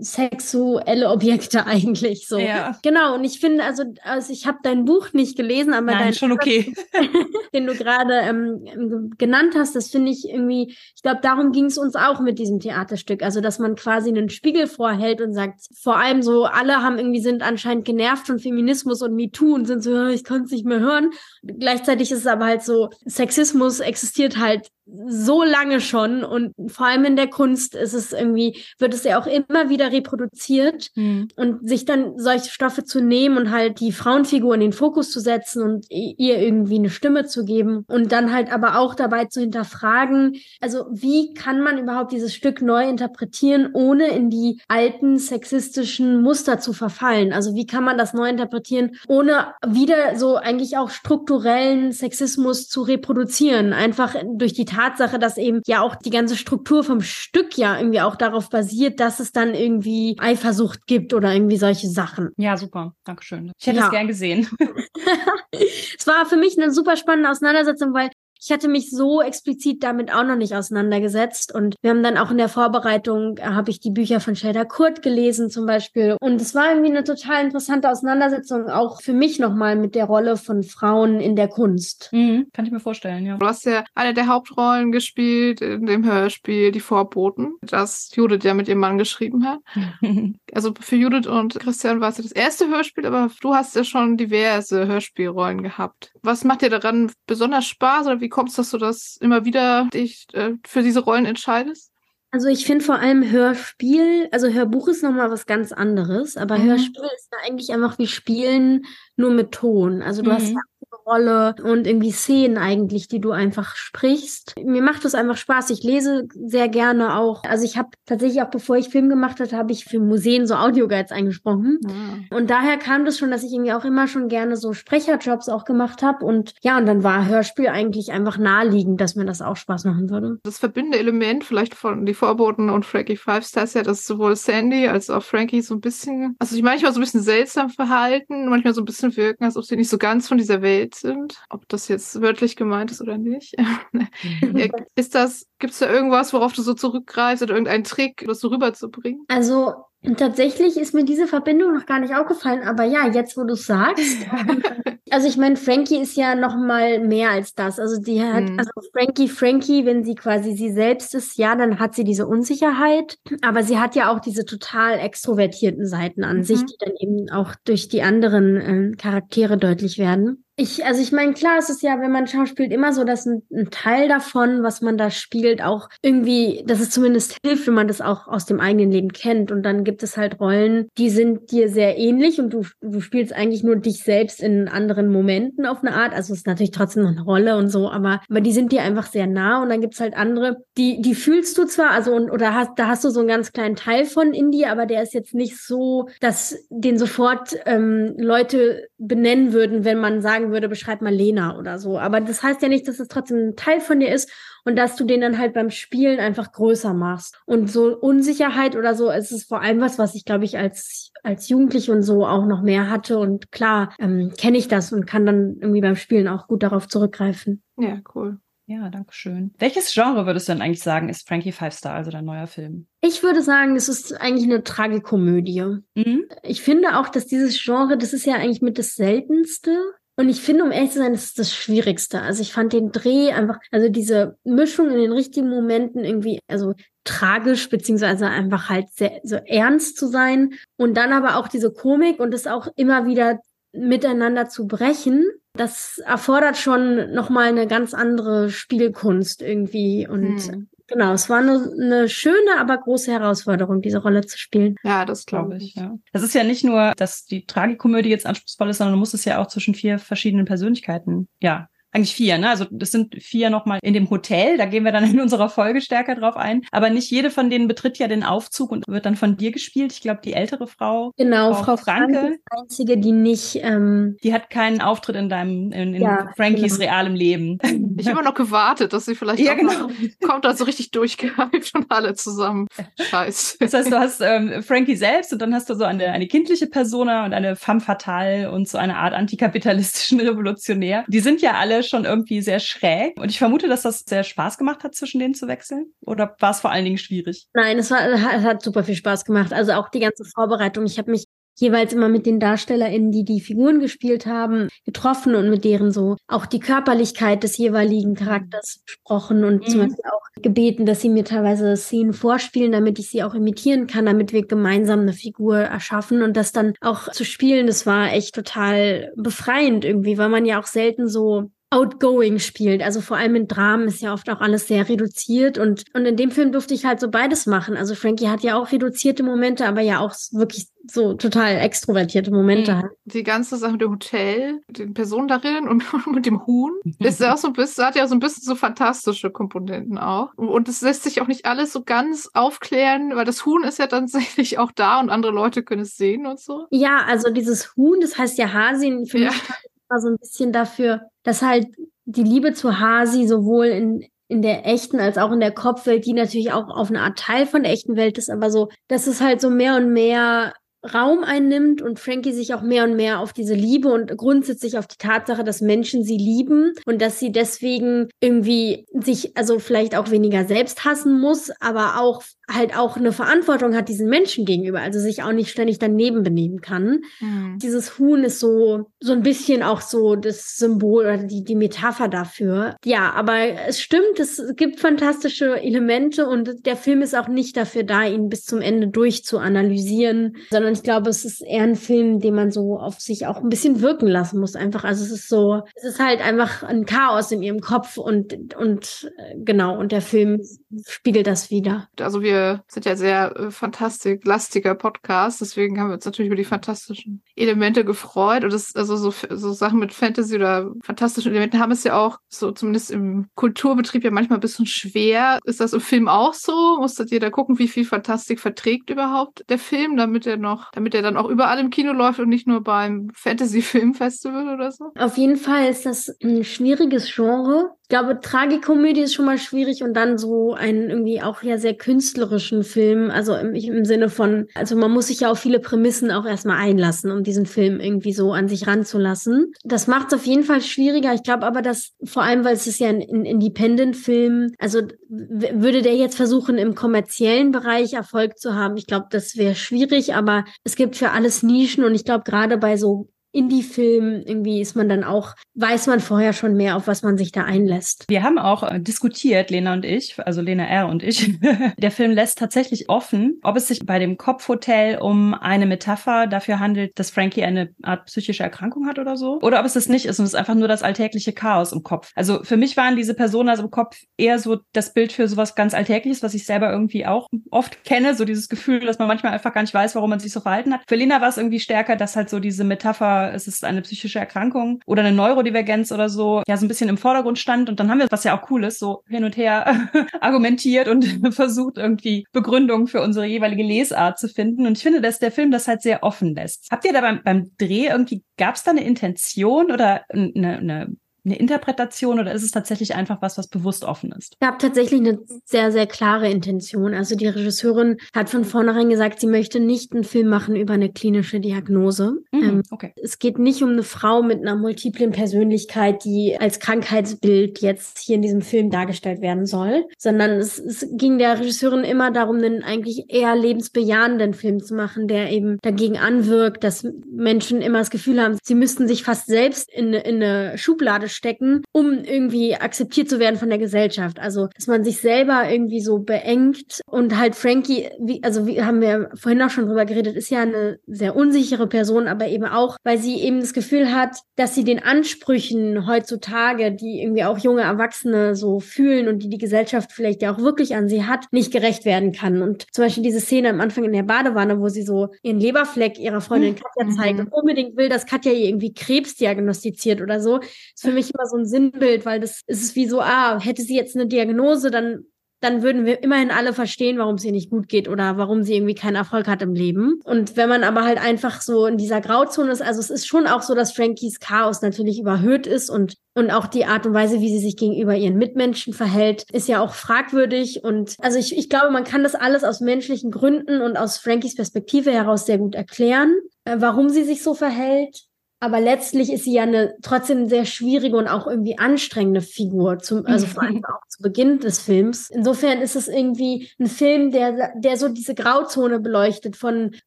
sexuelle Objekte <laughs> eigentlich so. Ja. Genau, und ich finde, also, also ich habe dein Buch nicht gelesen, aber Nein, dein schon okay. <laughs> den du gerade ähm, genannt hast, das finde ich irgendwie, ich glaube, darum ging es uns auch mit diesem Theaterstück. Also, dass man quasi einen Spiegel vorhält und sagt, vor allem so, alle haben irgendwie, sind anscheinend genervt von Feminismus und MeToo und sind so, "Ja, ich kann es nicht mehr hören. Gleichzeitig ist es aber halt so, Sexismus existiert halt so lange schon und vor allem in der Kunst ist es irgendwie, wird es ja auch immer wieder reproduziert Mhm. und sich dann solche Stoffe zu nehmen und halt die Frauenfigur in den Fokus zu setzen und ihr irgendwie eine Stimme zu geben und dann halt aber auch dabei zu hinterfragen, also wie kann man überhaupt dieses Stück neu interpretieren, ohne in die alten sexistischen Muster zu verfallen? Also wie kann man das neu interpretieren, ohne wieder so eigentlich auch strukturellen Sexismus zu reproduzieren? Einfach durch die Tatsache, dass eben ja auch die ganze Struktur vom Stück ja irgendwie auch darauf basiert, dass es dann irgendwie Eifersucht gibt oder irgendwie solche Sachen. Ja, super. Dankeschön. Ich hätte Ja. es gern gesehen. <laughs> <laughs> es war für mich eine super spannende Auseinandersetzung, weil ich hatte mich so explizit damit auch noch nicht auseinandergesetzt. Und wir haben dann auch in der Vorbereitung, äh, habe ich die Bücher von Shelda Kurt gelesen zum Beispiel. Und es war irgendwie eine total interessante Auseinandersetzung, auch für mich nochmal mit der Rolle von Frauen in der Kunst. Mhm, kann ich mir vorstellen, ja. Du hast ja eine der Hauptrollen gespielt in dem Hörspiel Die Vorboten, das Judith ja mit ihrem Mann geschrieben hat. <laughs> also für Judith und Christian war es ja das erste Hörspiel, aber du hast ja schon diverse Hörspielrollen gehabt. Was macht dir daran besonders Spaß oder wie kommt es, dass du das immer wieder dich äh, für diese Rollen entscheidest? Also ich finde vor allem Hörspiel, also Hörbuch ist nochmal was ganz anderes, aber mhm. Hörspiel ist ja eigentlich einfach wie Spielen nur mit Ton. Also du mhm. hast ja Rolle und irgendwie Szenen eigentlich, die du einfach sprichst. Mir macht es einfach Spaß. Ich lese sehr gerne auch. Also ich habe tatsächlich auch, bevor ich Film gemacht habe, habe ich für Museen so Audioguides eingesprochen. Ja. Ah. Und daher kam das schon, dass ich irgendwie auch immer schon gerne so Sprecherjobs auch gemacht habe. Und ja, und dann war Hörspiel eigentlich einfach naheliegend, dass mir das auch Spaß machen würde. Das verbindende Element vielleicht von die Vorboten und Frankie Five Stars ja, dass sowohl Sandy als auch Frankie so ein bisschen, also sich manchmal so ein bisschen seltsam verhalten, manchmal so ein bisschen wirken, als ob sie nicht so ganz von dieser Welt sind. Ob das jetzt wörtlich gemeint ist oder nicht. <laughs> ist das, gibt es da irgendwas, worauf du so zurückgreifst oder irgendeinen Trick, das so rüberzubringen? Also Tatsächlich ist mir diese Verbindung noch gar nicht aufgefallen, aber ja, jetzt wo du es sagst. <laughs> also ich meine, Frankie ist ja noch mal mehr als das. Also die hat, mhm. also Frankie, Frankie, wenn sie quasi sie selbst ist, ja, dann hat sie diese Unsicherheit, aber sie hat ja auch diese total extrovertierten Seiten an mhm. sich, die dann eben auch durch die anderen äh, Charaktere deutlich werden. Ich, also ich meine, klar, es ist ja, wenn man schauspielt, immer so, dass ein, ein, Teil davon, was man da spielt, auch irgendwie, dass es zumindest hilft, wenn man das auch aus dem eigenen Leben kennt. Und dann gibt es halt Rollen, die sind dir sehr ähnlich und du, du spielst eigentlich nur dich selbst in anderen Momenten auf eine Art. Also es ist natürlich trotzdem noch eine Rolle und so, aber, aber die sind dir einfach sehr nah. Und dann gibt's halt andere, die, die fühlst du zwar, also und, oder hast, da hast du so einen ganz kleinen Teil von in dir, aber der ist jetzt nicht so, dass den sofort ähm, Leute benennen würden, wenn man sagen sagen würde, beschreib mal Lena oder so. Aber das heißt ja nicht, dass es trotzdem ein Teil von dir ist und dass du den dann halt beim Spielen einfach größer machst. Und so Unsicherheit oder so, es ist vor allem was, was ich glaube ich als als Jugendliche und so auch noch mehr hatte. Und klar ähm, kenne ich das und kann dann irgendwie beim Spielen auch gut darauf zurückgreifen. Ja, cool. Ja, danke schön. Welches Genre würdest du denn eigentlich sagen, ist Frankie Five Star, also dein neuer Film? Ich würde sagen, es ist eigentlich eine Tragikomödie. Mhm. Ich finde auch, dass dieses Genre, das ist ja eigentlich mit das seltenste. Und ich finde, um ehrlich zu sein, das ist das Schwierigste. Also ich fand den Dreh einfach, also diese Mischung in den richtigen Momenten irgendwie, also tragisch, beziehungsweise einfach halt sehr, so ernst zu sein. Und dann aber auch diese Komik und es auch immer wieder miteinander zu brechen. Das erfordert schon nochmal eine ganz andere Spielkunst irgendwie. Und hm. Genau, es war eine, eine schöne, aber große Herausforderung, diese Rolle zu spielen. Ja, das glaube ich, ja. Das ist ja nicht nur, dass die Tragikomödie jetzt anspruchsvoll ist, sondern du musst es ja auch zwischen vier verschiedenen Persönlichkeiten, ja, eigentlich vier, ne? Also das sind vier nochmal in dem Hotel, da gehen wir dann <laughs> in unserer Folge stärker drauf ein. Aber nicht jede von denen betritt ja den Aufzug und wird dann von dir gespielt. Ich glaube, die ältere Frau. Genau, Frau, Frau Franke. Franke ist die einzige, die nicht. Ähm, die hat keinen Auftritt in deinem, in, in ja, Frankies genau. realem Leben. Ich habe immer noch gewartet, dass sie vielleicht ja, genau. kommt, da so richtig durchgehypt und alle zusammen. Scheiß. Das heißt, du hast ähm, Frankie selbst und dann hast du so eine, eine kindliche Persona und eine femme fatale und so eine Art antikapitalistischen Revolutionär. Die sind ja alle schon irgendwie sehr schräg. Und ich vermute, dass das sehr Spaß gemacht hat, zwischen denen zu wechseln. Oder war es vor allen Dingen schwierig? Nein, es, war, es hat super viel Spaß gemacht. Also auch die ganze Vorbereitung. Ich habe mich jeweils immer mit den DarstellerInnen, die die Figuren gespielt haben, getroffen und mit deren so auch die Körperlichkeit des jeweiligen Charakters besprochen und mhm. zum Beispiel auch gebeten, dass sie mir teilweise Szenen vorspielen, damit ich sie auch imitieren kann, damit wir gemeinsam eine Figur erschaffen und das dann auch zu spielen, das war echt total befreiend irgendwie, weil man ja auch selten so outgoing spielt. Also vor allem in Dramen ist ja oft auch alles sehr reduziert und, und in dem Film durfte ich halt so beides machen. Also Frankie hat ja auch reduzierte Momente, aber ja auch wirklich so total extrovertierte Momente. Mhm. Die ganze Sache mit dem Hotel, den Personen darin <laughs> und mit dem Huhn, ist ja auch so ein bisschen, hat ja so ein bisschen so fantastische Komponenten auch. Und es lässt sich auch nicht alles so ganz aufklären, weil das Huhn ist ja tatsächlich auch da und andere Leute können es sehen und so. Ja, also dieses Huhn, das heißt ja Hasin, für ja. mich war so ein bisschen dafür, dass halt die Liebe zu Hasi sowohl in, in der echten als auch in der Kopfwelt, die natürlich auch auf eine Art Teil von der echten Welt ist, aber so, dass es halt so mehr und mehr Raum einnimmt und Frankie sich auch mehr und mehr auf diese Liebe und grundsätzlich auf die Tatsache, dass Menschen sie lieben und dass sie deswegen irgendwie sich also vielleicht auch weniger selbst hassen muss, aber auch halt auch eine Verantwortung hat diesen Menschen gegenüber, also sich auch nicht ständig daneben benehmen kann. Mhm. Dieses Huhn ist so, so ein bisschen auch so das Symbol oder die, die Metapher dafür. Ja, aber es stimmt, es gibt fantastische Elemente und der Film ist auch nicht dafür da, ihn bis zum Ende durchzuanalysieren, sondern ich glaube, es ist eher ein Film, den man so auf sich auch ein bisschen wirken lassen muss. Einfach, also es ist so, es ist halt einfach ein Chaos in ihrem Kopf und, und äh, genau, und der Film spiegelt das wieder. Also wir wir sind ja sehr äh, fantastik-lastiger Podcast, deswegen haben wir uns natürlich über die fantastischen Elemente gefreut. Und das, also so, so Sachen mit Fantasy oder fantastischen Elementen haben es ja auch so zumindest im Kulturbetrieb ja manchmal ein bisschen schwer. Ist das im Film auch so? Musstet ihr da gucken, wie viel Fantastik verträgt überhaupt der Film, damit er noch, damit er dann auch überall im Kino läuft und nicht nur beim Fantasy-Film-Festival oder so? Auf jeden Fall ist das ein schwieriges Genre. Ich glaube, Tragikomödie ist schon mal schwierig und dann so einen irgendwie auch ja sehr künstlerischen Film, also im, im, Sinne von, also man muss sich ja auf viele Prämissen auch erstmal einlassen, um diesen Film irgendwie so an sich ranzulassen. Das macht es auf jeden Fall schwieriger. Ich glaube aber, dass vor allem, weil es ist ja ein, ein Independent-Film, also würde der jetzt versuchen, im kommerziellen Bereich Erfolg zu haben, ich glaube, das wäre schwierig, aber es gibt für alles Nischen und ich glaube, gerade bei so Indie-Film, irgendwie ist man dann auch, weiß man vorher schon mehr, auf was man sich da einlässt. Wir haben auch äh, diskutiert, Lena und ich, also Lena R. und ich. <laughs> Der Film lässt tatsächlich offen, ob es sich bei dem Kopfhotel um eine Metapher dafür handelt, dass Frankie eine Art psychische Erkrankung hat oder so. Oder ob es das nicht ist und es ist einfach nur das alltägliche Chaos im Kopf. Also für mich waren diese Personen also im Kopf eher so das Bild für sowas ganz Alltägliches, was ich selber irgendwie auch oft kenne, so dieses Gefühl, dass man manchmal einfach gar nicht weiß, warum man sich so verhalten hat. Für Lena war es irgendwie stärker, dass halt so diese Metapher es ist eine psychische Erkrankung oder eine Neurodivergenz oder so, ja, so ein bisschen im Vordergrund stand. Und dann haben wir, was ja auch cool ist, so hin und her <laughs> argumentiert und <laughs> versucht, irgendwie Begründungen für unsere jeweilige Lesart zu finden. Und ich finde, dass der Film das halt sehr offen lässt. Habt ihr da beim, beim Dreh irgendwie, gab es da eine Intention oder eine, eine eine Interpretation oder ist es tatsächlich einfach was, was bewusst offen ist? Ich habe tatsächlich eine sehr, sehr klare Intention. Also die Regisseurin hat von vornherein gesagt, sie möchte nicht einen Film machen über eine klinische Diagnose. Mhm, ähm, okay. Es geht nicht um eine Frau mit einer multiplen Persönlichkeit, die als Krankheitsbild jetzt hier in diesem Film dargestellt werden soll, sondern es, es ging der Regisseurin immer darum, einen eigentlich eher lebensbejahenden Film zu machen, der eben dagegen anwirkt, dass Menschen immer das Gefühl haben, sie müssten sich fast selbst in, in eine Schublade stecken, um irgendwie akzeptiert zu werden von der Gesellschaft. Also, dass man sich selber irgendwie so beengt und halt Frankie, wie, also wie haben wir vorhin auch schon drüber geredet, ist ja eine sehr unsichere Person, aber eben auch, weil sie eben das Gefühl hat, dass sie den Ansprüchen heutzutage, die irgendwie auch junge Erwachsene so fühlen und die die Gesellschaft vielleicht ja auch wirklich an sie hat, nicht gerecht werden kann. Und zum Beispiel diese Szene am Anfang in der Badewanne, wo sie so ihren Leberfleck ihrer Freundin mhm. Katja zeigt und unbedingt will, dass Katja ihr irgendwie Krebs diagnostiziert oder so, ist für mich mich immer so ein Sinnbild, weil das ist wie so, ah, hätte sie jetzt eine Diagnose, dann dann würden wir immerhin alle verstehen, warum es ihr nicht gut geht oder warum sie irgendwie keinen Erfolg hat im Leben. Und wenn man aber halt einfach so in dieser Grauzone ist, also es ist schon auch so, dass Frankies Chaos natürlich überhöht ist und, und auch die Art und Weise, wie sie sich gegenüber ihren Mitmenschen verhält, ist ja auch fragwürdig. Und also ich, ich glaube, man kann das alles aus menschlichen Gründen und aus Frankies Perspektive heraus sehr gut erklären, äh, warum sie sich so verhält. Aber letztlich ist sie ja eine trotzdem sehr schwierige und auch irgendwie anstrengende Figur, zum, also vor allem auch zu Beginn des Films. Insofern ist es irgendwie ein Film, der, der so diese Grauzone beleuchtet von,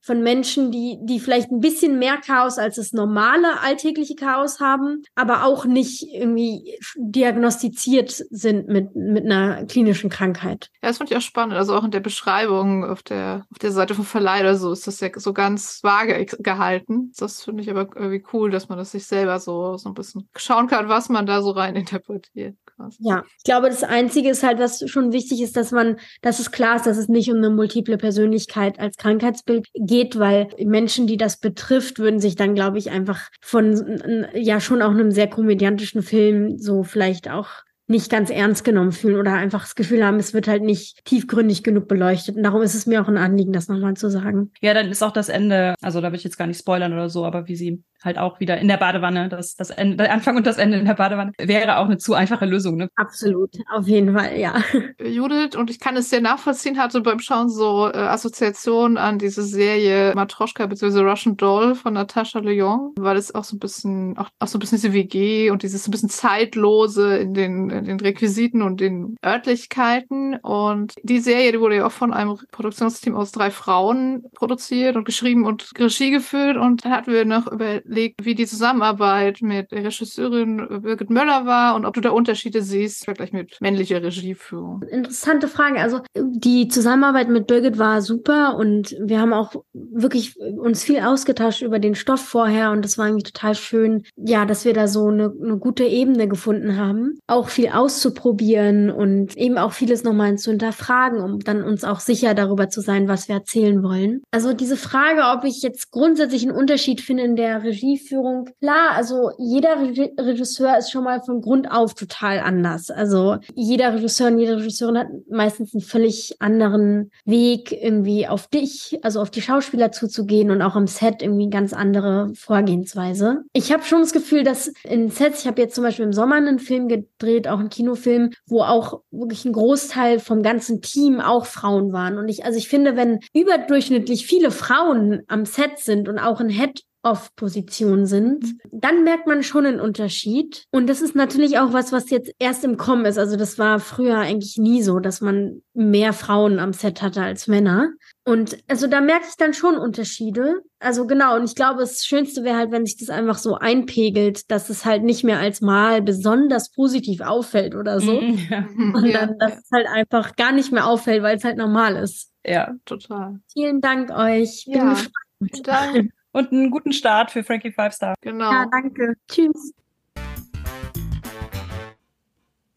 von Menschen, die, die vielleicht ein bisschen mehr Chaos als das normale alltägliche Chaos haben, aber auch nicht irgendwie diagnostiziert sind mit, mit einer klinischen Krankheit. Ja, das fand ich auch spannend. Also auch in der Beschreibung auf der, auf der Seite vom Verleih oder so ist das ja so ganz vage gehalten. Das finde ich aber irgendwie cool cool, dass man das sich selber so, so ein bisschen schauen kann, was man da so rein <laughs> interpretiert. Ja, ich glaube, das Einzige ist halt, was schon wichtig ist, dass man, dass es klar ist, dass es nicht um eine multiple Persönlichkeit als Krankheitsbild geht, weil Menschen, die das betrifft, würden sich dann, glaube ich, einfach von ja schon auch einem sehr komödiantischen Film so vielleicht auch nicht ganz ernst genommen fühlen oder einfach das Gefühl haben, es wird halt nicht tiefgründig genug beleuchtet. Und darum ist es mir auch ein Anliegen, das nochmal zu sagen. Ja, dann ist auch das Ende, also da will ich jetzt gar nicht spoilern oder so, aber wie sie halt auch wieder in der Badewanne, das, das Ende, der Anfang und das Ende in der Badewanne wäre auch eine zu einfache Lösung. Ne? Absolut, auf jeden Fall, ja. Judith, und ich kann es sehr nachvollziehen, hatte beim Schauen so äh, Assoziationen an diese Serie Matroschka bzw. Russian Doll von Natascha Lyon, weil es auch so ein bisschen, auch, auch so ein bisschen diese WG und dieses so ein bisschen zeitlose in den, den Requisiten und den Örtlichkeiten. Und die Serie, die wurde ja auch von einem Produktionsteam aus drei Frauen produziert und geschrieben und Regie geführt. Und da hatten wir noch überlegt, wie die Zusammenarbeit mit der Regisseurin Birgit Möller war und ob du da Unterschiede siehst, vielleicht mit männlicher Regieführung. Interessante Frage. Also die Zusammenarbeit mit Birgit war super und wir haben auch wirklich uns viel ausgetauscht über den Stoff vorher und das war irgendwie total schön, ja, dass wir da so eine, eine gute Ebene gefunden haben, auch viel auszuprobieren und eben auch vieles nochmal zu hinterfragen, um dann uns auch sicher darüber zu sein, was wir erzählen wollen. Also diese Frage, ob ich jetzt grundsätzlich einen Unterschied finde in der Regieführung, klar, also jeder Regisseur ist schon mal von Grund auf total anders. Also jeder Regisseur und jede Regisseurin hat meistens einen völlig anderen Weg irgendwie auf dich, also auf die Schauspieler zuzugehen und auch am Set irgendwie ganz andere Vorgehensweise. Ich habe schon das Gefühl, dass in Sets, ich habe jetzt zum Beispiel im Sommer einen Film gedreht, auch einen Kinofilm, wo auch wirklich ein Großteil vom ganzen Team auch Frauen waren. Und ich, also ich finde, wenn überdurchschnittlich viele Frauen am Set sind und auch in Head Off-Position sind, mhm. dann merkt man schon einen Unterschied. Und das ist natürlich auch was, was jetzt erst im Kommen ist. Also das war früher eigentlich nie so, dass man mehr Frauen am Set hatte als Männer. Und also da merke ich dann schon Unterschiede. Also genau, und ich glaube, das Schönste wäre halt, wenn sich das einfach so einpegelt, dass es halt nicht mehr als Mal besonders positiv auffällt oder so. Mhm, ja. <laughs> Und dann, dass ja. es halt einfach gar nicht mehr auffällt, weil es halt normal ist. Ja, total. Vielen Dank euch. Bin ja. gespannt. Danke. <laughs> Und einen guten Start für Frankie Five Star. Genau. Ja, danke. Tschüss.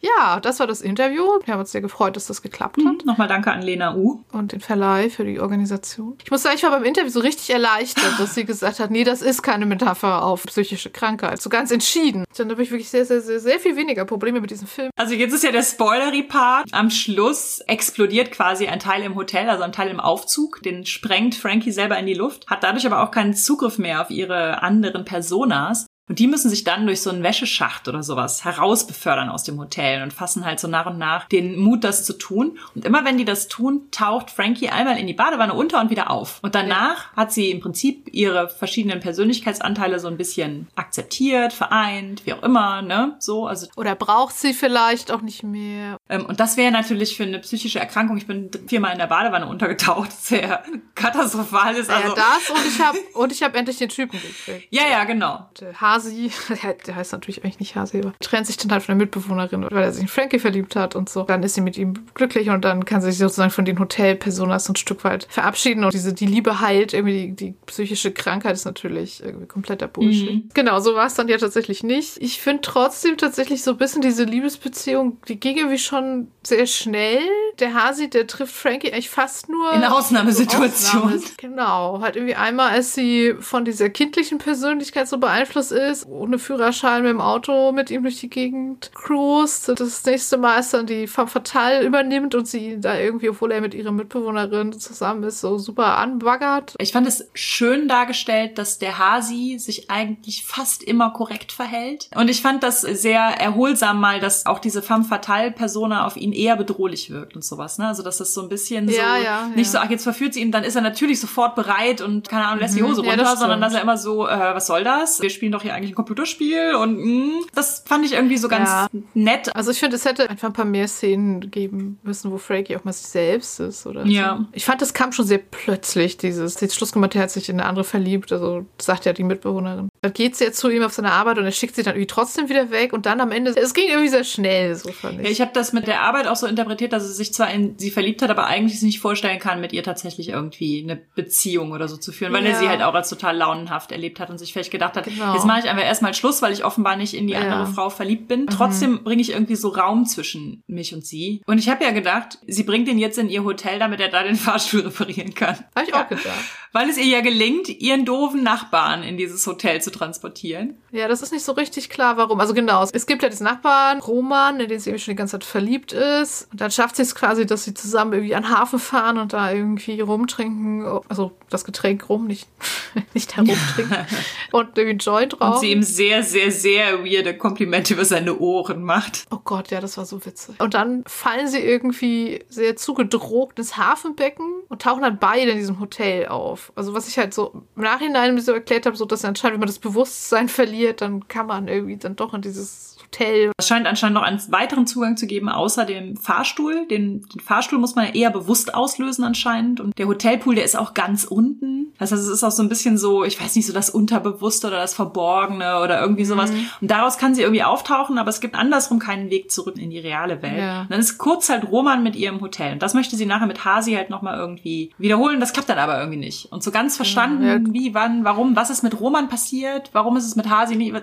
Ja, das war das Interview. Wir haben uns sehr gefreut, dass das geklappt hat. Mhm. Nochmal danke an Lena U. Und den Verleih für die Organisation. Ich muss sagen, ich war beim Interview so richtig erleichtert, dass sie gesagt hat, nee, das ist keine Metapher auf psychische Krankheit. So ganz entschieden. Dann habe ich wirklich sehr, sehr, sehr, sehr viel weniger Probleme mit diesem Film. Also jetzt ist ja der Spoilery-Part. Am Schluss explodiert quasi ein Teil im Hotel, also ein Teil im Aufzug. Den sprengt Frankie selber in die Luft, hat dadurch aber auch keinen Zugriff mehr auf ihre anderen Personas. Und die müssen sich dann durch so einen Wäscheschacht oder sowas herausbefördern aus dem Hotel und fassen halt so nach und nach den Mut, das zu tun. Und immer wenn die das tun, taucht Frankie einmal in die Badewanne unter und wieder auf. Und danach ja. hat sie im Prinzip ihre verschiedenen Persönlichkeitsanteile so ein bisschen akzeptiert, vereint, wie auch immer, ne? So, also. Oder braucht sie vielleicht auch nicht mehr. Ähm, und das wäre natürlich für eine psychische Erkrankung, ich bin viermal in der Badewanne untergetaucht, <laughs> sehr katastrophal ist. Also. Ja, das und ich habe und ich habe endlich den Typen gekriegt. Ja, ja, genau. Äh, Hasi, <laughs> der heißt natürlich eigentlich nicht Hasi, aber trennt sich dann halt von der Mitbewohnerin, weil er sich in Frankie verliebt hat und so. Dann ist sie mit ihm glücklich und dann kann sie sich sozusagen von den Hotelpersonas so ein Stück weit verabschieden und diese, die Liebe heilt, irgendwie die, die psychische Krankheit ist natürlich irgendwie kompletter Bullshit. Mhm. Genau, so war es dann ja tatsächlich nicht. Ich finde trotzdem tatsächlich so ein bisschen diese Liebesbeziehung, die ging irgendwie schon sehr schnell. Der Hasi, der trifft Frankie eigentlich fast nur in Ausnahmesituationen. Ausnahme. Genau, halt irgendwie einmal, als sie von dieser kindlichen Persönlichkeit so beeinflusst ist, ohne Führerschein mit dem Auto mit ihm durch die Gegend cruist. Das nächste Mal ist dann die femme fatale übernimmt und sie da irgendwie, obwohl er mit ihrer Mitbewohnerin zusammen ist, so super anbaggert. Ich fand es schön dargestellt, dass der Hasi sich eigentlich fast immer korrekt verhält. Und ich fand das sehr erholsam mal, dass auch diese femme fatale Persona auf ihn eher bedrohlich wirkt und sowas. Ne? Also dass das so ein bisschen so ja, ja, nicht ja. so, ach jetzt verführt sie ihn, dann ist er natürlich sofort bereit und keine Ahnung, lässt die mhm. Hose runter, das sondern dass er immer so, äh, was soll das? Wir spielen doch hier eigentlich ein Computerspiel und mh, mm, das fand ich irgendwie so ganz ja. nett. Also ich finde, es hätte einfach ein paar mehr Szenen geben müssen, wo Frankie auch mal sich selbst ist oder ja. so. Ich fand, das kam schon sehr plötzlich, dieses, jetzt Schluss gemacht, er hat sich in eine andere verliebt, also sagt ja die Mitbewohnerin. Dann geht sie jetzt zu ihm auf seine Arbeit und er schickt sie dann irgendwie trotzdem wieder weg und dann am Ende, es ging irgendwie sehr schnell, so fand ich. Ja, ich habe das mit der Arbeit auch so interpretiert, dass er sich zwar in sie verliebt hat, aber eigentlich sich nicht vorstellen kann, mit ihr tatsächlich irgendwie eine Beziehung oder so zu führen, weil ja. er sie halt auch als total launenhaft erlebt hat und sich vielleicht gedacht hat, genau. jetzt mache ich einfach erstmal Schluss, weil ich offenbar nicht in die andere ja. Frau verliebt bin. Mhm. Trotzdem bringe ich irgendwie so Raum zwischen mich und sie. Und ich habe ja gedacht, sie bringt ihn jetzt in ihr Hotel, damit er da den <laughs> Fahrstuhl reparieren kann. Habe ich auch gedacht. Weil es ihr ja gelingt, ihren doofen Nachbarn in dieses Hotel zu transportieren. Ja, das ist nicht so richtig klar, warum. Also genau, es gibt ja diesen Nachbarn, Roman, in den sie schon die ganze Zeit verliebt ist. Und dann schafft sie es quasi, dass sie zusammen irgendwie an den Hafen fahren und da irgendwie rumtrinken. Also das Getränk rum, nicht <laughs> nicht herumtrinkt <laughs> und irgendwie Joint Und sie ihm sehr, sehr, sehr weirde Komplimente über seine Ohren macht. Oh Gott, ja, das war so witzig. Und dann fallen sie irgendwie sehr zugedrogt ins Hafenbecken und tauchen dann beide in diesem Hotel auf. Also was ich halt so im Nachhinein so erklärt habe, so dass anscheinend, wenn man das Bewusstsein verliert, dann kann man irgendwie dann doch in dieses Hotel. Es scheint anscheinend noch einen weiteren Zugang zu geben, außer dem Fahrstuhl. Den, den Fahrstuhl muss man ja eher bewusst auslösen anscheinend. Und der Hotelpool, der ist auch ganz unten. Das heißt, es ist auch so ein bisschen so, ich weiß nicht, so das Unterbewusste oder das Verborgene oder irgendwie sowas. Und daraus kann sie irgendwie auftauchen, aber es gibt andersrum keinen Weg zurück in die reale Welt. Ja. Und dann ist kurz halt Roman mit ihr im Hotel. Und das möchte sie nachher mit Hasi halt nochmal irgendwie wiederholen. Das klappt dann aber irgendwie nicht. Und so ganz verstanden, Ja. wie, wann, warum, was ist mit Roman passiert, warum ist es mit Hasi nicht,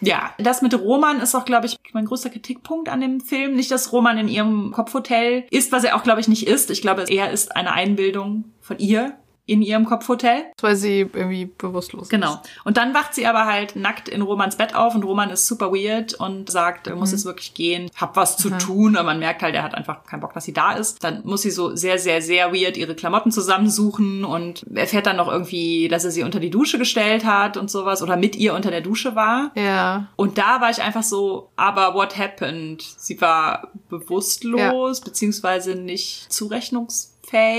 ja, das mit Roman ist auch, glaube ich, mein größter Kritikpunkt an dem Film. Nicht, dass Roman in ihrem Kopfhotel ist, was er auch, glaube ich, nicht ist. Ich glaube, er ist eine Einbildung von ihr in ihrem Kopfhotel. Weil sie irgendwie bewusstlos Genau. Und dann wacht sie aber halt nackt in Romans Bett auf und Roman ist super weird und sagt, er muss Mhm. jetzt wirklich gehen, hab was zu tun. Und man merkt halt, er hat einfach keinen Bock, dass sie da ist. Dann muss sie so sehr, sehr, sehr weird ihre Klamotten zusammensuchen und erfährt dann noch irgendwie, dass er sie unter die Dusche gestellt hat und sowas oder mit ihr unter der Dusche war. Ja. Und da war ich einfach so, aber what happened? Sie war bewusstlos, beziehungsweise nicht zurechnungsfähig.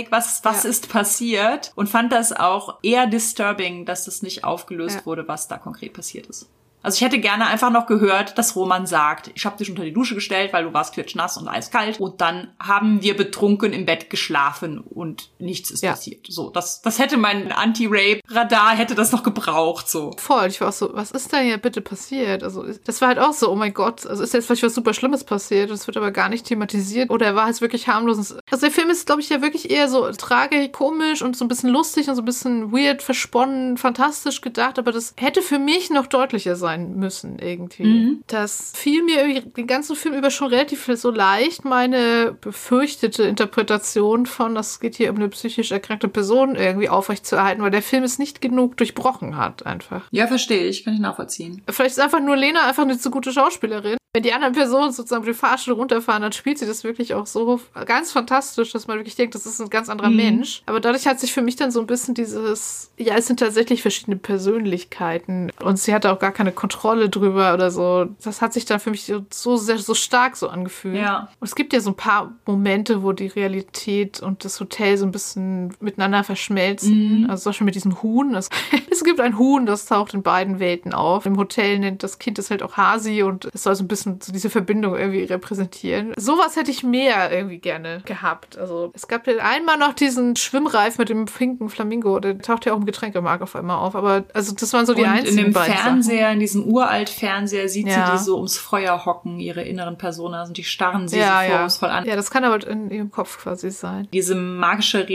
Was, was Ja. ist passiert? Und fand das auch eher disturbing, dass das nicht aufgelöst Ja. wurde, was da konkret passiert ist. Also ich hätte gerne einfach noch gehört, dass Roman sagt, ich habe dich unter die Dusche gestellt, weil du warst klitschnass und eiskalt. Und dann haben wir betrunken im Bett geschlafen und nichts ist Ja. passiert. So, das, das hätte mein Anti-Rape-Radar hätte das noch gebraucht. So. Voll. Ich war auch so, was ist da hier bitte passiert? Also, das war halt auch so, oh mein Gott, also ist jetzt vielleicht was super Schlimmes passiert, das wird aber gar nicht thematisiert. Oder er war jetzt wirklich harmlos. Also, der Film ist, glaube ich, ja wirklich eher so tragikomisch und so ein bisschen lustig und so ein bisschen weird, versponnen, fantastisch gedacht, aber das hätte für mich noch deutlicher sein müssen, irgendwie. Das fiel mir den ganzen Film über schon relativ so leicht, meine befürchtete Interpretation von, das geht hier um eine psychisch erkrankte Person irgendwie aufrechtzuerhalten, weil der Film es nicht genug durchbrochen hat, einfach. Ja, verstehe ich, kann ich nachvollziehen. Vielleicht ist einfach nur Lena einfach eine zu gute Schauspielerin. Wenn die anderen Personen sozusagen den Fahrstuhl runterfahren, dann spielt sie das wirklich auch so ganz fantastisch, dass man wirklich denkt, das ist ein ganz anderer Mhm. Mensch. Aber dadurch hat sich für mich dann so ein bisschen dieses, ja, es sind tatsächlich verschiedene Persönlichkeiten und sie hatte auch gar keine Kontrolle drüber oder so. Das hat sich dann für mich so, sehr, so stark so angefühlt. Ja. Und es gibt ja so ein paar Momente, wo die Realität und das Hotel so ein bisschen miteinander verschmelzen. Also zum Beispiel mit diesem Huhn. Es, <laughs> es gibt ein Huhn, das taucht in beiden Welten auf. Im Hotel nennt das Kind es halt auch Hasi und es soll so ein bisschen so diese Verbindung irgendwie repräsentieren. Sowas hätte ich mehr irgendwie gerne gehabt. Also es gab ja einmal noch diesen Schwimmreif mit dem pinken Flamingo. Der taucht ja auch im Getränkemarkt auf einmal auf. Aber also das waren so die und einzigen in dem Fernseher, in diesem Uralt-Fernseher, sieht Ja. sie die so ums Feuer hocken, ihre inneren Personen, und die starren sie Ja, so ja. vorwurfsvoll an. Ja, das kann aber in ihrem Kopf quasi sein. Diese magische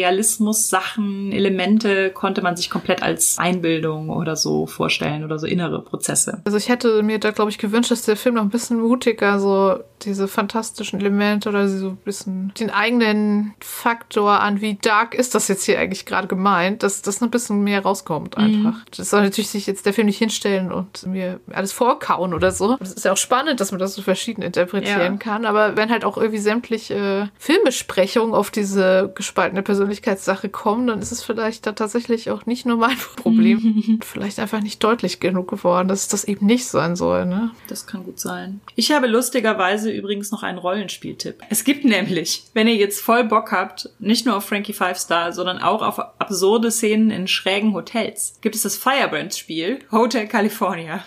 Realismus-Sachen, Elemente konnte man sich komplett als Einbildung oder so vorstellen oder so innere Prozesse. Also ich hätte mir da, glaube ich, gewünscht, dass der Film noch ein bisschen mutiger so diese fantastischen Elemente oder so ein bisschen den eigenen Faktor an, wie dark ist das jetzt hier eigentlich gerade gemeint, dass das ein bisschen mehr rauskommt einfach. Das soll natürlich sich jetzt der Film nicht hinstellen und mir alles vorkauen oder so. Das ist ja auch spannend, dass man das so verschieden interpretieren Ja. kann, aber wenn halt auch irgendwie sämtliche Filmbesprechungen auf diese gespaltene Persönlichkeitssache kommen, dann ist es vielleicht da tatsächlich auch nicht nur mein <laughs> Problem. vielleicht einfach nicht deutlich genug geworden, dass es das eben nicht sein soll, ne? Das kann gut sein. Ich habe lustigerweise übrigens noch einen Rollenspieltipp. Es gibt nämlich, wenn ihr jetzt voll Bock habt, nicht nur auf Frankie Five Star, sondern auch auf absurde Szenen in schrägen Hotels, gibt es das Firebrands-Spiel Hotel California.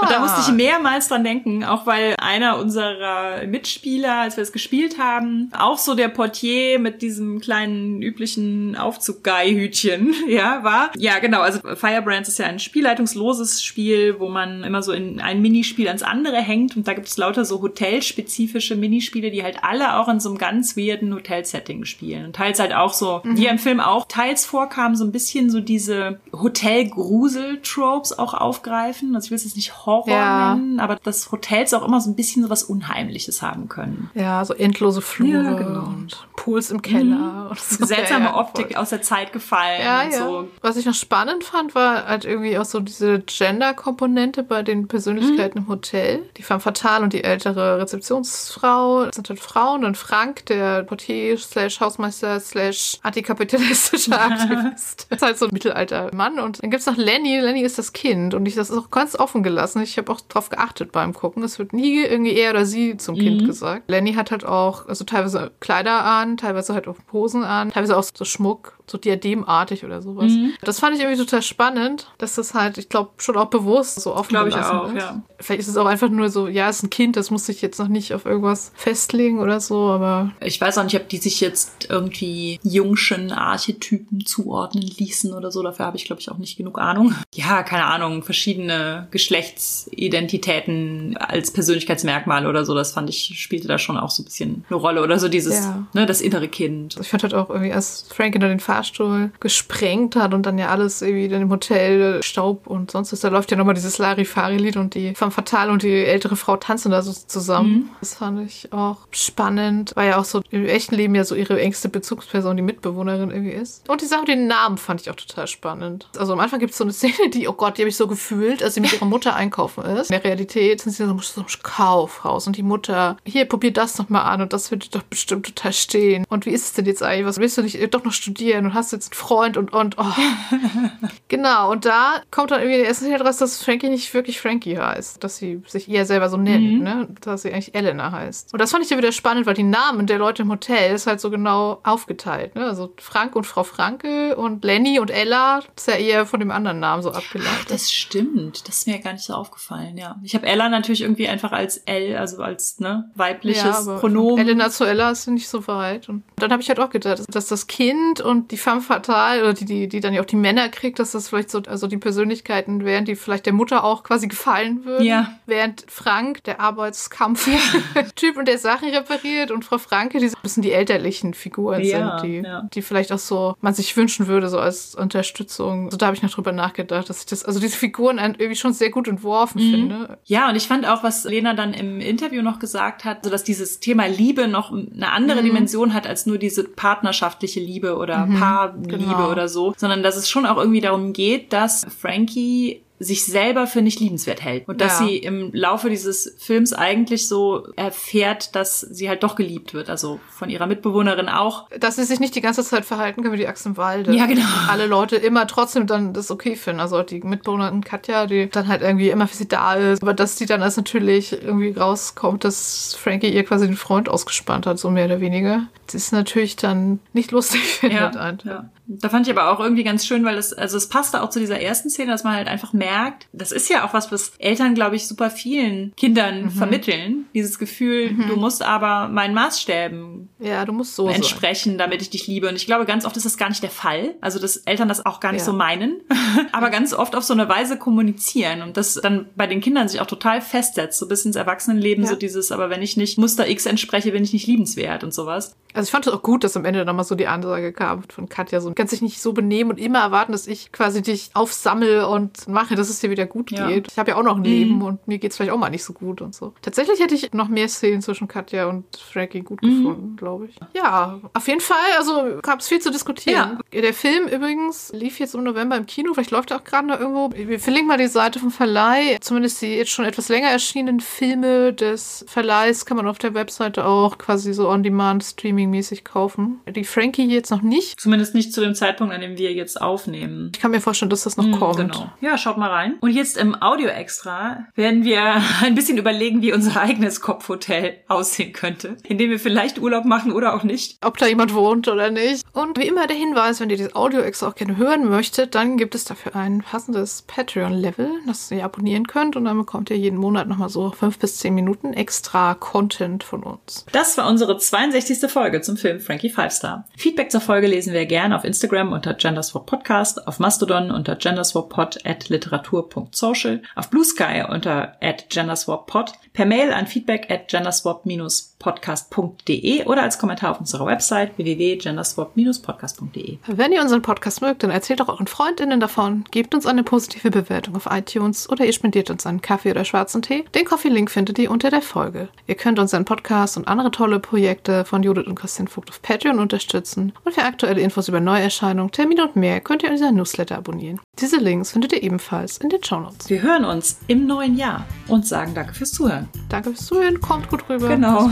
Und da musste ich mehrmals dran denken, auch weil einer unserer Mitspieler, als wir es gespielt haben, auch so der Portier mit diesem kleinen üblichen Aufzug-Guy-Hütchen, <laughs> ja, war. Ja, genau. Also Firebrands ist ja ein spielleitungsloses Spiel, wo man immer so in ein Minispiel ans andere hängt und da gibt es lauter so hotelspezifische Minispiele, die halt alle auch in so einem ganz weirden Hotelsetting spielen. Und teils halt auch so, wie im Film auch, teils vorkamen so ein bisschen so diese Hotel-Grusel-Tropes auch aufgreifen. Also ich will es jetzt nicht Horror Ja. nennen, aber dass Hotels auch immer so ein bisschen so was Unheimliches haben können. Ja, so endlose Flure Ja, genau. und Pools im Keller. Und so. Seltsame Ja, Optik aus der Zeit gefallen Ja, so. Was ich noch spannend fand, war halt irgendwie auch so diese Gender-Komponente bei den Persönlichkeiten im Hotel. Die Femme Fatale und die ältere Produktionsfrau. Das sind halt Frauen. Und Frank, der Portier slash Hausmeister slash antikapitalistischer <laughs> Aktivist. ist halt so ein mittelalter Mann. Und dann gibt's noch Lenny. Lenny ist das Kind. Und ich, das ist auch ganz offen gelassen. Ich habe auch drauf geachtet beim Gucken. Es wird nie irgendwie er oder sie zum Kind gesagt. Lenny hat halt auch, also teilweise Kleider an, teilweise halt auch Posen an, teilweise auch so Schmuck, so diademartig oder sowas. Das fand ich irgendwie total spannend, dass das halt, ich glaube, schon auch bewusst so offen Glaube ich auch, ist. ja. Vielleicht ist es auch einfach nur so, ja, ist ein Kind, das muss sich jetzt noch nicht auf irgendwas festlegen oder so, aber Ich weiß auch nicht, ob die sich jetzt irgendwie jungschen Archetypen zuordnen ließen oder so. Dafür habe ich, glaube ich, auch nicht genug Ahnung. Ja, keine Ahnung, verschiedene Geschlechtsidentitäten als Persönlichkeitsmerkmal oder so. Das fand ich, spielte da schon auch so ein bisschen eine Rolle. Oder so dieses, Ja. ne, das innere Kind. ich fand halt auch irgendwie, als Frank hinter den Fahrstuhl gesprengt hat und dann ja alles irgendwie dann im Hotel Staub und sonst was, da läuft ja nochmal dieses Larifari-Lied und die Femme Fatale und die ältere Frau tanzen da so zusammen. Das fand ich auch spannend, weil ja auch so im echten Leben ja so ihre engste Bezugsperson die Mitbewohnerin irgendwie ist. Und die Sache mit den Namen fand ich auch total spannend. Also am Anfang gibt es so eine Szene, die, oh Gott, die habe ich so gefühlt, als sie mit ihrer Mutter einkaufen ist. In der Realität sind sie so so einem Kaufhaus und die Mutter, hier, probier das noch mal an und das wird dir doch bestimmt total stehen. Und wie ist es denn jetzt eigentlich? Was willst du nicht äh, doch noch studieren und hast jetzt einen Freund und, und, oh. <laughs> Genau, und da kommt dann irgendwie der Szene raus, dass Frankie nicht wirklich Frankie heißt. Dass sie sich eher selber so nennt, ne? Dass sie eigentlich Elena heißt. Und das fand ich ja wieder spannend, weil die Namen der Leute im Hotel ist halt so genau aufgeteilt, ne? Also Frank und Frau Franke und Lenny und Ella ist ja eher von dem anderen Namen so abgeleitet. Das stimmt. Das ist mir ja gar nicht so aufgefallen, ja. Ich habe Ella natürlich irgendwie einfach als L, also als ne, weibliches aber Pronomen. Elena zu Ella ist nicht so weit. Und dann habe ich halt auch gedacht, dass das Kind und die femme fatale, oder die, die, die dann ja auch die Männer kriegt, dass das vielleicht so, also die Persönlichkeiten wären, die vielleicht der Mutter auch quasi gefallen würden. Ja. Während Frank, der Arbeitskampf-Typ <laughs> und der Sachen repariert und Frau Franke, die so ein bisschen die elterlichen Figuren Ja, sind, die, ja. die vielleicht auch so man sich wünschen würde, so als Unterstützung. Also da habe ich noch drüber nachgedacht, dass ich das, also diese Figuren irgendwie schon sehr gut entworfen Mhm. finde. Ja, und ich fand auch, was Lena dann im Interview noch gesagt hat, so dass dieses Thema Liebe noch eine andere Dimension hat als nur diese partnerschaftliche Liebe oder Paarliebe genau. oder so, sondern dass es schon auch irgendwie darum geht, dass Frankie sich selber für nicht liebenswert hält und dass Ja. sie im Laufe dieses Films eigentlich so erfährt, dass sie halt doch geliebt wird, also von ihrer Mitbewohnerin auch. dass sie sich nicht die ganze Zeit verhalten können wie die Axt im Walde. Ja, genau. <laughs> Alle Leute immer trotzdem dann das okay finden. Also die Mitbewohnerin Katja, die dann halt irgendwie immer für sie da ist. Aber dass die dann als natürlich irgendwie rauskommt, dass Frankie ihr quasi den Freund ausgespannt hat, so mehr oder weniger. Das ist natürlich dann nicht lustig, <laughs> findet einen. ja. Da fand ich aber auch irgendwie ganz schön, weil es, also es passte auch zu dieser ersten Szene, dass man halt einfach merkt, das ist ja auch was, was Eltern, glaube ich, super vielen Kindern Mhm. vermitteln. Dieses Gefühl, du musst aber meinen Maßstäben Ja, du musst so sein. entsprechen, damit ich dich liebe. Und ich glaube, ganz oft ist das gar nicht der Fall. Also, dass Eltern das auch gar nicht Ja. so meinen, <laughs> aber ganz oft auf so eine Weise kommunizieren und das dann bei den Kindern sich auch total festsetzt, so bis ins Erwachsenenleben, Ja. so dieses, aber wenn ich nicht Muster X entspreche, bin ich nicht liebenswert und sowas. Also ich fand es auch gut, dass am Ende nochmal so die Ansage kam von Katja, so kannst dich nicht so benehmen und immer erwarten, dass ich quasi dich aufsammle und mache, dass es dir wieder gut Ja. geht. Ich habe ja auch noch ein Leben und mir geht's vielleicht auch mal nicht so gut und so. Tatsächlich hätte ich noch mehr Szenen zwischen Katja und Frankie gut gefunden, glaube ich. Ja, auf jeden Fall, also gab es viel zu diskutieren. Der Film übrigens lief jetzt im November im Kino, vielleicht läuft er auch gerade noch irgendwo. Wir verlinken mal die Seite vom Verleih. Zumindest die jetzt schon etwas länger erschienenen Filme des Verleihs kann man auf der Webseite auch quasi so on-demand streaming-mäßig kaufen. Die Frankie jetzt noch nicht. Zumindest nicht zu dem Zeitpunkt, an dem wir jetzt aufnehmen. Ich kann mir vorstellen, dass das noch kommt. Genau. Ja, schaut mal rein. Und jetzt im Audio-Extra werden wir <laughs> ein bisschen überlegen, wie unser eigenes Kopfhotel aussehen könnte, in dem wir vielleicht Urlaub machen oder auch nicht. ob da jemand wohnt oder nicht. Und wie immer der Hinweis, wenn ihr dieses Audio extra auch gerne hören möchtet, dann gibt es dafür ein passendes Patreon-Level, das ihr abonnieren könnt und dann bekommt ihr jeden Monat nochmal so fünf bis zehn Minuten extra Content von uns. Das war unsere 62. Folge zum Film Frankie Five Star. Feedback zur Folge lesen wir gerne auf Instagram unter Genderswap Podcast, auf Mastodon unter genderswappod at literatur.social, auf Blue Sky unter at genderswappod, per Mail an feedback at genderswap-podcast.de oder als Kommentar auf unserer Website www.genderswap-podcast.de. Wenn ihr unseren Podcast mögt, dann erzählt doch euren Freundinnen davon, gebt uns eine positive Bewertung auf iTunes oder ihr spendiert uns einen Kaffee oder schwarzen Tee. Den Coffee-Link findet ihr unter der Folge. Ihr könnt unseren Podcast und andere tolle Projekte von Judith und Christian Vogt auf Patreon unterstützen. Und für aktuelle Infos über Neuerscheinungen, Termine und mehr könnt ihr unseren Newsletter abonnieren. Diese Links findet ihr ebenfalls in den Show Notes. Wir hören uns im neuen Jahr und sagen danke fürs Zuhören. Danke fürs Zuhören, kommt gut rüber. Genau.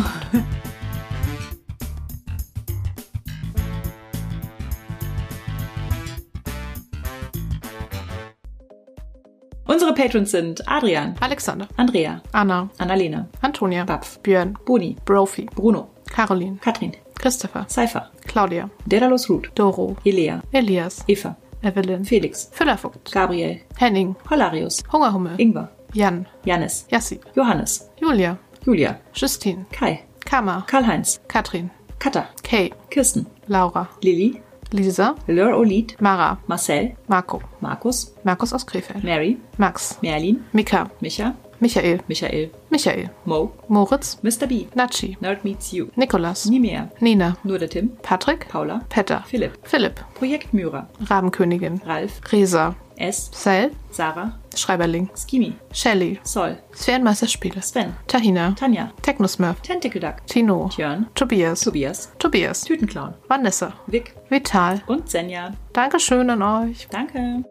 Unsere Patrons sind Adrian, Alexander, Andrea, Anna, Annalena, Antonia, Bapf, Björn, Boni, Brophy, Bruno, Caroline, Katrin, Christopher, Seifer, Claudia, Daedalus Ruth, Doro, Elea, Elias, Eva, Evelyn, Felix, Füllervogt, Gabriel, Henning, Holarius, Hungerhummel, Ingwer, Jan, Jannis, Jassi, Johannes, Julia, Julia, Justine, Kai, Kama, Karl-Heinz, Katrin, Katha, Kay, Kirsten, Laura, Lilly, Lisa, Lur Olid, Mara, Marcel, Marco, Markus, Markus aus Krefeld, Mary, Max, Merlin, Mika, Micha, Michael, Michael, Michael, Mo, Moritz, Mr. B, Natschi, Nerd Meets You, Nikolas, Nie mehr, Nina, nur der Tim, Patrick, Paula, Petter, Philipp, Philipp, Projekt Myra, Rabenkönigin, Ralf, Resa, S, Sel, Sarah, Schreiberling, Skimi, Shelly, Sol, Sphärenmeisterspiele, Sven, Tahina, Tanja, Technosmurf, Tentacle Duck, Tino, Tjörn, Tobias, Tobias, Tobias, Tütenclown, Vanessa, Vic. Vital. und Senja. Dankeschön an euch. Danke.